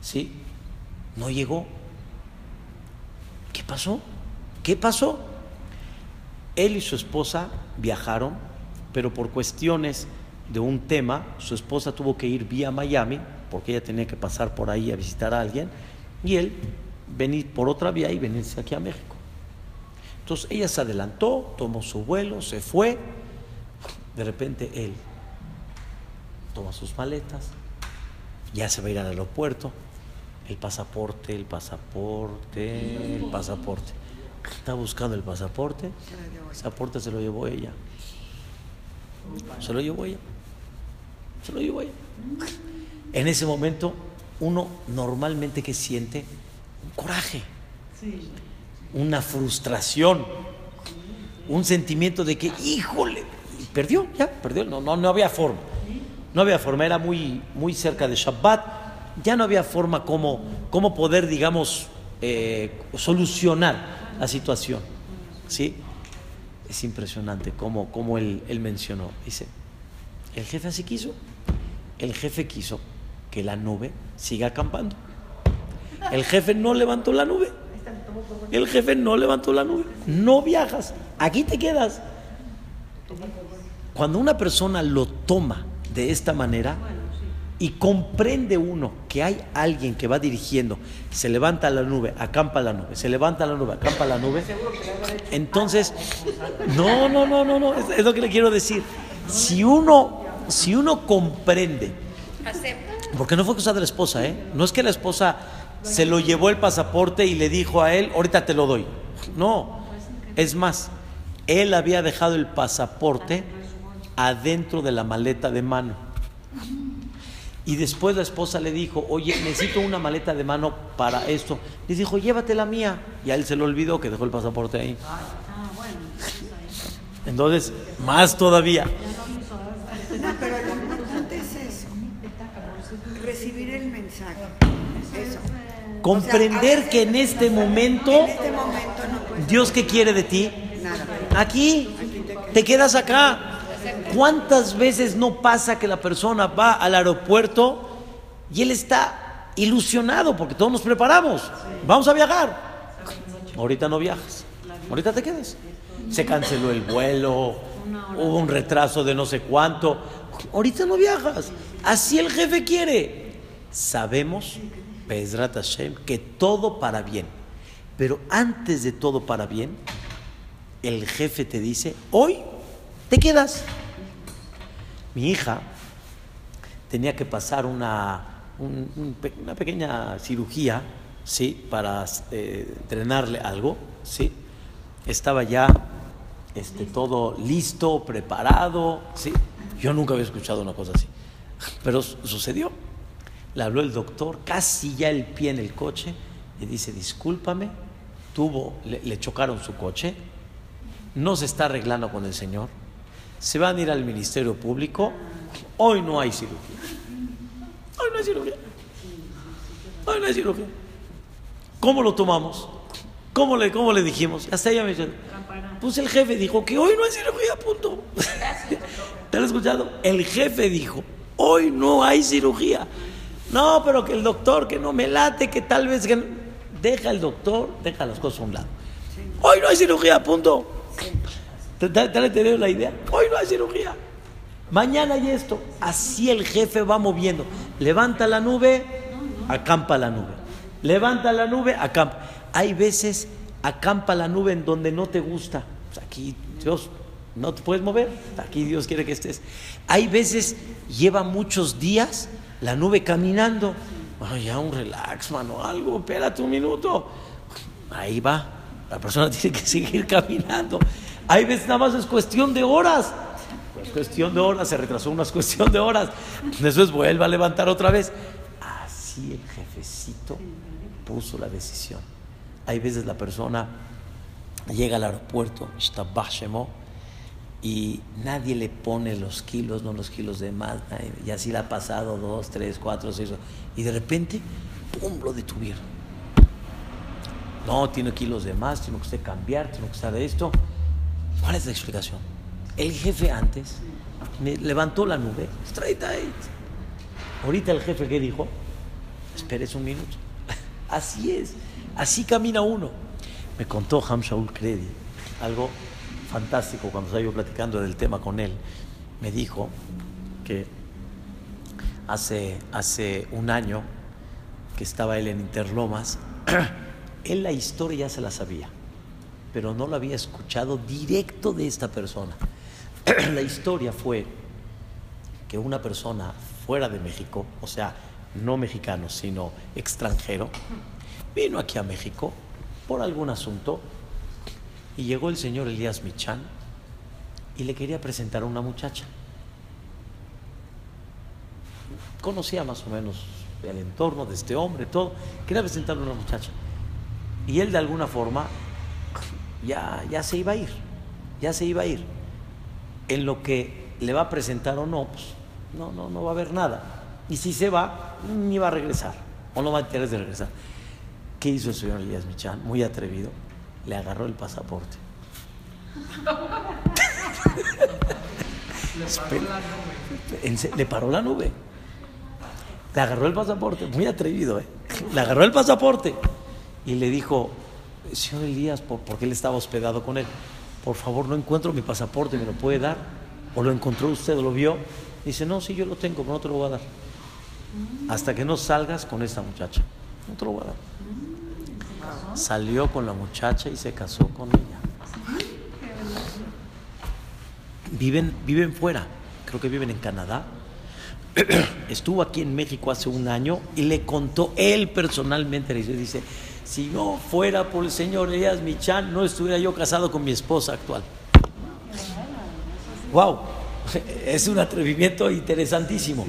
¿Sí? No llegó. ¿Qué pasó? ¿Qué pasó? Él y su esposa viajaron, pero por cuestiones de un tema, su esposa tuvo que ir vía Miami, porque ella tenía que pasar por ahí a visitar a alguien, y él venir por otra vía y venirse aquí a México. Entonces ella se adelantó, tomó su vuelo, se fue. De repente él toma sus maletas, ya se va a ir al aeropuerto, el pasaporte, el pasaporte, el pasaporte. Está buscando el pasaporte, el pasaporte se lo llevó ella. Se lo llevó ella. Se lo llevó ella. En ese momento, uno normalmente que siente un coraje, una frustración, un sentimiento de que, híjole, perdió, ya, perdió, no, no, no había forma. No había forma, era muy, muy cerca de Shabbat ya no había forma como, como poder, digamos, eh, solucionar la situación. ¿Sí? Es impresionante como, él, él mencionó. Dice, el jefe así quiso. El jefe quiso que la nube siga acampando. El jefe no levantó la nube. El jefe no levantó la nube. No viajas. Aquí te quedas. Cuando una persona lo toma de esta manera y comprende uno que hay alguien que va dirigiendo, se levanta la nube, acampa la nube, se levanta la nube, acampa la nube, entonces, no, no, no, no, no, es, lo que le quiero decir. Si uno, si uno comprende, porque no fue cosa de la esposa, ¿eh? No es que la esposa se lo llevó el pasaporte y le dijo a él, ahorita te lo doy. No, es más, él había dejado el pasaporte adentro de la maleta de mano. Y después la esposa le dijo, oye, necesito una maleta de mano para esto. Le dijo, llévate la mía. Y a él se le olvidó que dejó el pasaporte ahí. Entonces, más todavía. No, pero lo importante es eso. Recibir el mensaje. Comprender que en este momento, En este momento no Dios qué quiere de ti. nada. Aquí, te quedas acá. ¿Cuántas veces no pasa que la persona va al aeropuerto y él está ilusionado porque todos nos preparamos? Vamos a viajar. Ahorita no viajas. Ahorita te quedas. Se canceló el vuelo, hubo un retraso de no sé cuánto. Ahorita no viajas. Así el jefe quiere. Sabemos, Que todo para bien. Pero antes de todo para bien, el jefe te dice, hoy te quedas. Mi hija tenía que pasar una, una pequeña cirugía, ¿sí? Para eh, entrenarle algo, ¿sí? Estaba ya este, todo listo, preparado, ¿sí? Yo nunca había escuchado una cosa así, pero su- sucedió. Le habló el doctor, casi ya el pie en el coche, y dice, discúlpame, tuvo, le, le chocaron su coche, no se está arreglando con el Señor, se van a ir al Ministerio Público, hoy no hay cirugía. Hoy no hay cirugía. Hoy no hay cirugía. ¿Cómo lo tomamos? ¿Cómo le, cómo le dijimos? Hasta ella me dice, pues el jefe dijo que hoy no hay cirugía, punto. ¿Te has escuchado? El jefe dijo, hoy no hay cirugía. No, pero que el doctor, que no me late, que tal vez... Que... Deja el doctor, deja las cosas a un lado. Hoy no hay cirugía, punto. ¿Te, te, te han entendido la idea? Hoy no hay cirugía. Mañana hay esto. Así el jefe va moviendo. Levanta la nube, acampa la nube. Levanta la nube, acampa. Hay veces acampa la nube en donde no te gusta. Pues aquí Dios no te puedes mover. Aquí Dios quiere que estés. Hay veces lleva muchos días la nube caminando. Ya un relax, mano, algo, espérate un minuto. Ahí va. La persona tiene que seguir caminando. Hay veces nada más es cuestión de horas. Es cuestión de horas, se retrasó una cuestión de horas. Después vuelve a levantar otra vez. Así el jefecito puso la decisión. Hay veces la persona llega al aeropuerto, Shtabach Shemo, y nadie le pone los kilos, no los kilos de más, y así le ha pasado dos, tres, cuatro, seis, y de repente, ¡pum! lo detuvieron. No, tiene kilos de más, tiene que usted cambiar, tiene que estar esto. ¿Cuál es la explicación? El jefe antes me levantó la nube, straight ahead. Ahorita el jefe que dijo, espérese un minuto. Así es, así camina uno. Me contó Ham Shaul Kredi algo fantástico cuando estaba platicando del tema con él. Me dijo que hace, hace un año que estaba él en Interlomas, él la historia ya se la sabía, pero no la había escuchado directo de esta persona. la historia fue que una persona fuera de México, o sea, no mexicano, sino extranjero, vino aquí a México por algún asunto y llegó el señor Elías Michan y le quería presentar a una muchacha. Conocía más o menos el entorno de este hombre, todo. Quería presentarle a una muchacha. Y él de alguna forma ya, ya se iba a ir, ya se iba a ir. En lo que le va a presentar o no, pues no, no, no va a haber nada. Y si se va, ni va a regresar, o no va a interés de regresar. ¿Qué hizo el señor Elías Michan? Muy atrevido, le agarró el pasaporte. Le paró la nube. Le agarró el pasaporte, muy atrevido, ¿eh? Le agarró el pasaporte y le dijo, señor Elías, por- porque él estaba hospedado con él, por favor no encuentro mi pasaporte, ¿me lo puede dar? o lo encontró usted o lo vio. Dice, no, sí, yo lo tengo, pero no te lo voy a dar. Hasta que no salgas con esta muchacha. No te lo voy a dar. Salió con la muchacha y se casó con ella. Viven, viven fuera, creo que viven en Canadá. Estuvo aquí en México hace un año y le contó él personalmente, le dice, si no fuera por el señor Elías Michan, no estuviera yo casado con mi esposa actual. Wow, es un atrevimiento interesantísimo.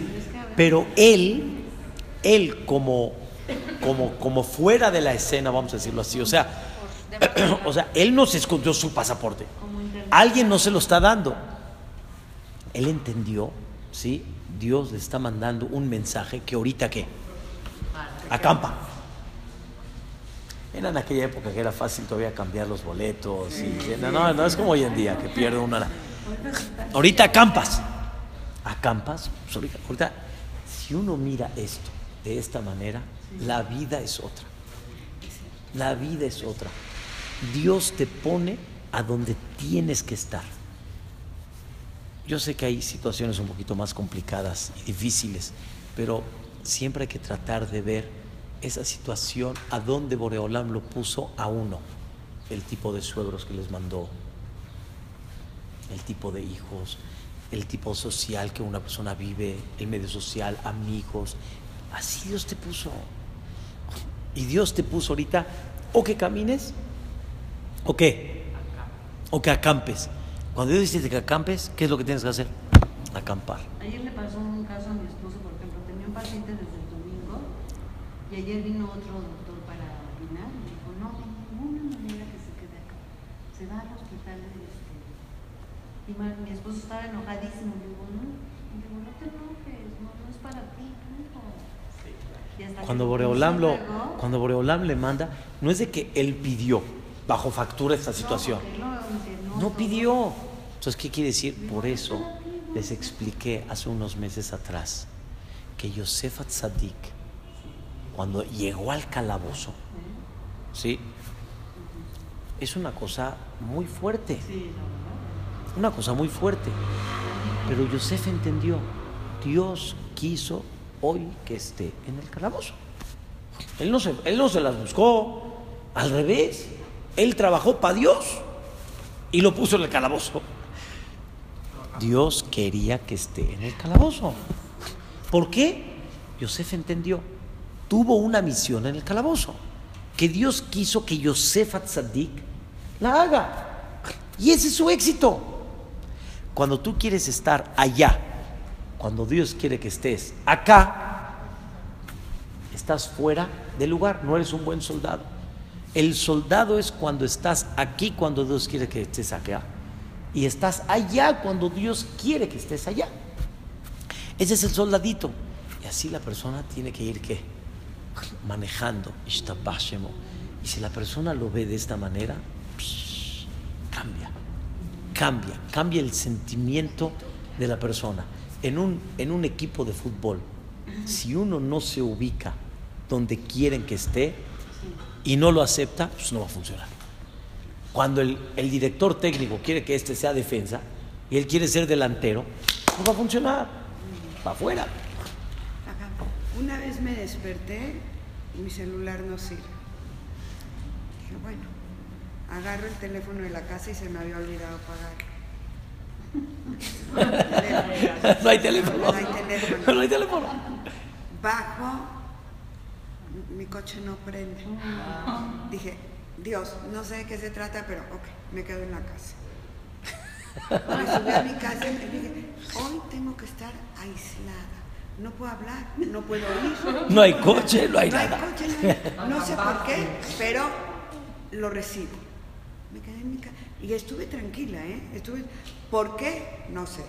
Pero él, él como, como, como fuera de la escena, vamos a decirlo así, o sea, o sea, él no se escondió su pasaporte. Alguien no se lo está dando. Él entendió, ¿sí? Dios le está mandando un mensaje que ahorita qué? Acampa. Era en aquella época que era fácil todavía cambiar los boletos. Y, no, no, no es como hoy en día que pierde una. Ahorita acampas. Acampas. Pues ahorita, ahorita, si uno mira esto de esta manera, la vida es otra. La vida es otra. Dios te pone a donde tienes que estar. Yo sé que hay situaciones un poquito más complicadas y difíciles, pero siempre hay que tratar de ver esa situación a dónde Boreolam lo puso a uno, el tipo de suegros que les mandó, el tipo de hijos, el tipo social que una persona vive, el medio social, amigos. Así Dios te puso. Y Dios te puso ahorita o que camines o qué, o que acampes. Cuando Dios dice que acampes, ¿qué es lo que tienes que hacer? Acampar. Ayer le pasó un caso a mi esposo, por ejemplo, tenía un paciente desde el domingo y ayer vino otro doctor para opinar y dijo, no, de ninguna manera que se quede acá. Se va al hospital de este. Y mi esposo estaba enojadísimo, le digo, no, digo, no te enojes, no, no es para ti, Cuando Boreolam, lo, cuando Boreolam le manda, no es de que él pidió bajo factura esta situación. No pidió. Entonces, ¿qué quiere decir? Por eso les expliqué hace unos meses atrás que Yosef Tzadik, cuando llegó al calabozo, ¿sí? Es una cosa muy fuerte. Una cosa muy fuerte. Pero Yosef entendió, Dios quiso hoy que esté en el calabozo. Él no se, él no se las buscó, al revés. Él trabajó para Dios y lo puso en el calabozo. Dios quería que esté en el calabozo. ¿Por qué? Yosef entendió. Tuvo una misión en el calabozo. Que Dios quiso que Yosef Atzadik la haga. Y ese es su éxito. Cuando tú quieres estar allá, cuando Dios quiere que estés acá, estás fuera del lugar, no eres un buen soldado. El soldado es cuando estás aquí, cuando Dios quiere que estés acá. Y estás allá cuando Dios quiere que estés allá. Ese es el soldadito. Y así la persona tiene que ir ¿qué? manejando. Y si la persona lo ve de esta manera, cambia. Cambia. Cambia el sentimiento de la persona. En un, en un equipo de fútbol, si uno no se ubica donde quieren que esté, y no lo acepta, pues no va a funcionar. Cuando el, director técnico quiere que este sea defensa y él quiere ser delantero, no va a funcionar. Va afuera. Una vez me desperté y mi celular no sirve. Dije, bueno, agarro el teléfono de la casa y se me había olvidado pagar. No hay teléfono. No hay teléfono. No hay teléfono. Bajo mi coche no prende. Dije, Dios, no sé de qué se trata, pero ok, me quedo en la casa. Me subí a mi casa y dije, hoy tengo que estar aislada. No puedo hablar, no puedo ir. No hay coche, no hay no nada. Hay coche, no, sé por qué, pero lo recibo. Me quedé en mi casa y estuve tranquila, ¿eh? Estuve, ¿Por qué? No sé.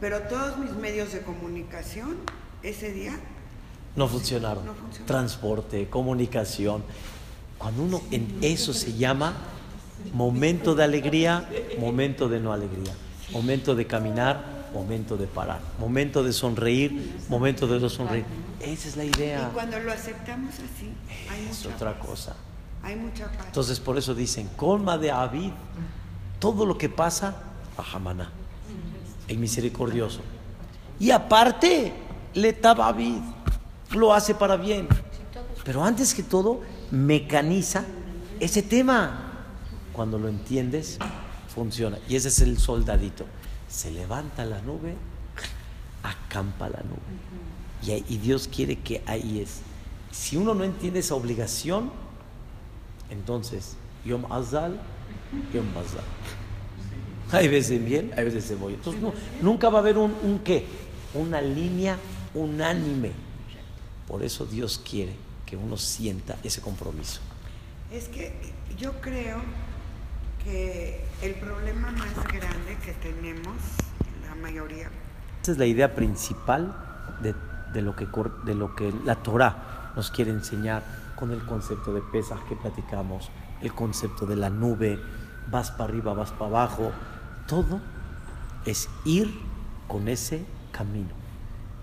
Pero todos mis medios de comunicación ese día no funcionaron. Transporte, comunicación. Cuando uno en eso se llama momento de alegría, momento de no alegría, momento de caminar, momento de parar, momento de sonreír, momento de no sonreír. Esa es la idea. Y cuando lo aceptamos así, hay es otra cosa. Hay mucha paz. Entonces por eso dicen, colma de Avid, todo lo que pasa, el misericordioso. Y aparte, le lo hace para bien. Pero antes que todo, mecaniza ese tema. Cuando lo entiendes, funciona. Y ese es el soldadito. Se levanta la nube, acampa la nube. Y, Dios quiere que ahí es. Si uno no entiende esa obligación, entonces, Yom Azal, Yom Azal. Hay veces bien, hay veces se voy. Entonces, nunca va a haber un, un qué, una línea unánime. Por eso Dios quiere que uno sienta ese compromiso. Es que yo creo que el problema más grande que tenemos, la mayoría. Esa es la idea principal de, de lo, que, de lo que la Torah nos quiere enseñar con el concepto de pesas que platicamos, el concepto de la nube, vas para arriba, vas para abajo, todo es ir con ese camino.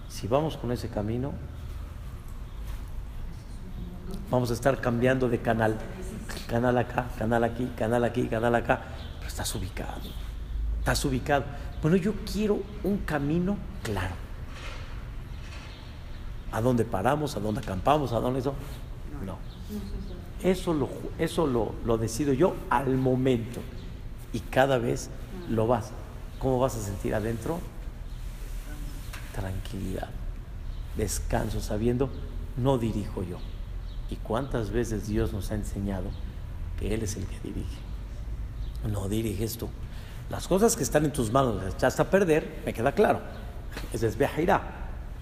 Si vamos con ese camino, vamos a estar cambiando de canal. Canal acá, canal aquí, canal aquí, canal acá. Pero estás ubicado. Estás ubicado. Bueno, yo quiero un camino claro. ¿A dónde paramos? ¿A dónde acampamos? ¿A dónde eso? No. Eso lo, eso lo, lo decido yo al momento. Y cada vez lo vas. ¿Cómo vas a sentir adentro? Tranquilidad. Descanso sabiendo, no dirijo yo. ¿Y cuántas veces Dios nos ha enseñado que Él es el que dirige? No diriges tú. Las cosas que están en tus manos las echaste a perder, me queda claro. Es desviajairá.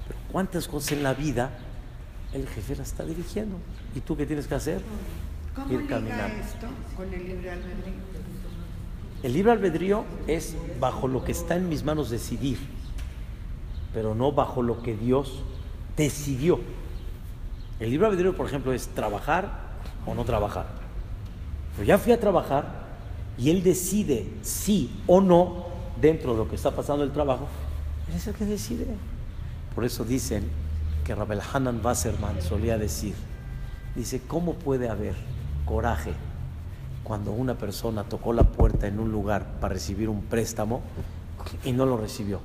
Pero ¿cuántas cosas en la vida el jefe la está dirigiendo? ¿Y tú qué tienes que hacer? ¿Cómo Ir caminando. esto con el libre albedrío? El libre albedrío es bajo lo que está en mis manos decidir, pero no bajo lo que Dios decidió. El libre albedrío, por ejemplo, es trabajar o no trabajar. Pero ya fui a trabajar y él decide sí o no dentro de lo que está pasando el trabajo. Él es el que decide. Por eso dicen que Rabel Hanan Wasserman solía decir, dice, ¿cómo puede haber coraje cuando una persona tocó la puerta en un lugar para recibir un préstamo y no lo recibió?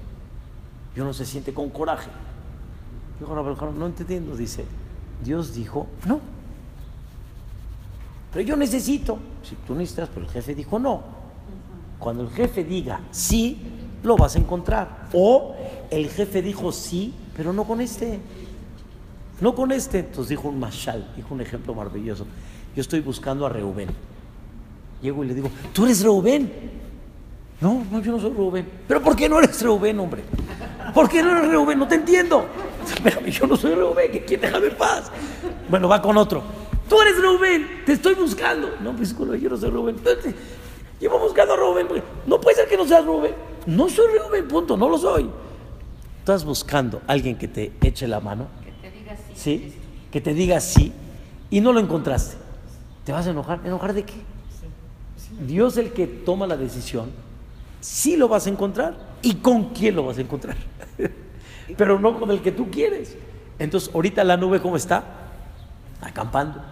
Yo no se siente con coraje. Dijo no entendiendo, dice, Dios dijo, no. Pero yo necesito. Si tú necesitas, pero el jefe dijo no. Cuando el jefe diga sí, lo vas a encontrar. O el jefe dijo sí, pero no con este. No con este. Entonces dijo un mashal, dijo un ejemplo maravilloso. Yo estoy buscando a Reubén. Llego y le digo, ¿tú eres Reubén? No, no, yo no soy Reubén. ¿Pero por qué no eres Reubén, hombre? ¿Por qué no eres Reubén? No te entiendo. Espérame, yo no soy Reubén, que quién déjame paz. Bueno, va con otro. Tú eres Reubén, te estoy buscando. No, pues yo no soy Reubén. Llevo buscando a Reubén. No puede ser que no seas Reubén. No soy Reubén, punto, no lo soy. Estás buscando a alguien que te eche la mano. Que te diga sí. Sí, que te diga sí y no lo encontraste. ¿Te vas a enojar? ¿Enojar de qué? Dios el que toma la decisión, sí lo vas a encontrar y con quién lo vas a encontrar. pero no con el que tú quieres. Entonces, ahorita la nube, ¿cómo está? Acampando.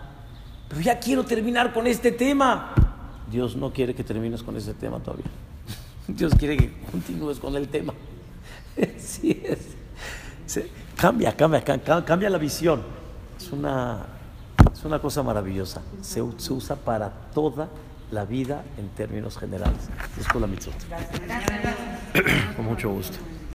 Pero ya quiero terminar con este tema. Dios no quiere que termines con ese tema todavía. Dios quiere que continúes con el tema. Sí, es. cambia, cambia, cambia la visión. Es una, es una cosa maravillosa. Se, se usa para toda la vida en términos generales. Es con la mitzvot. Con mucho gusto.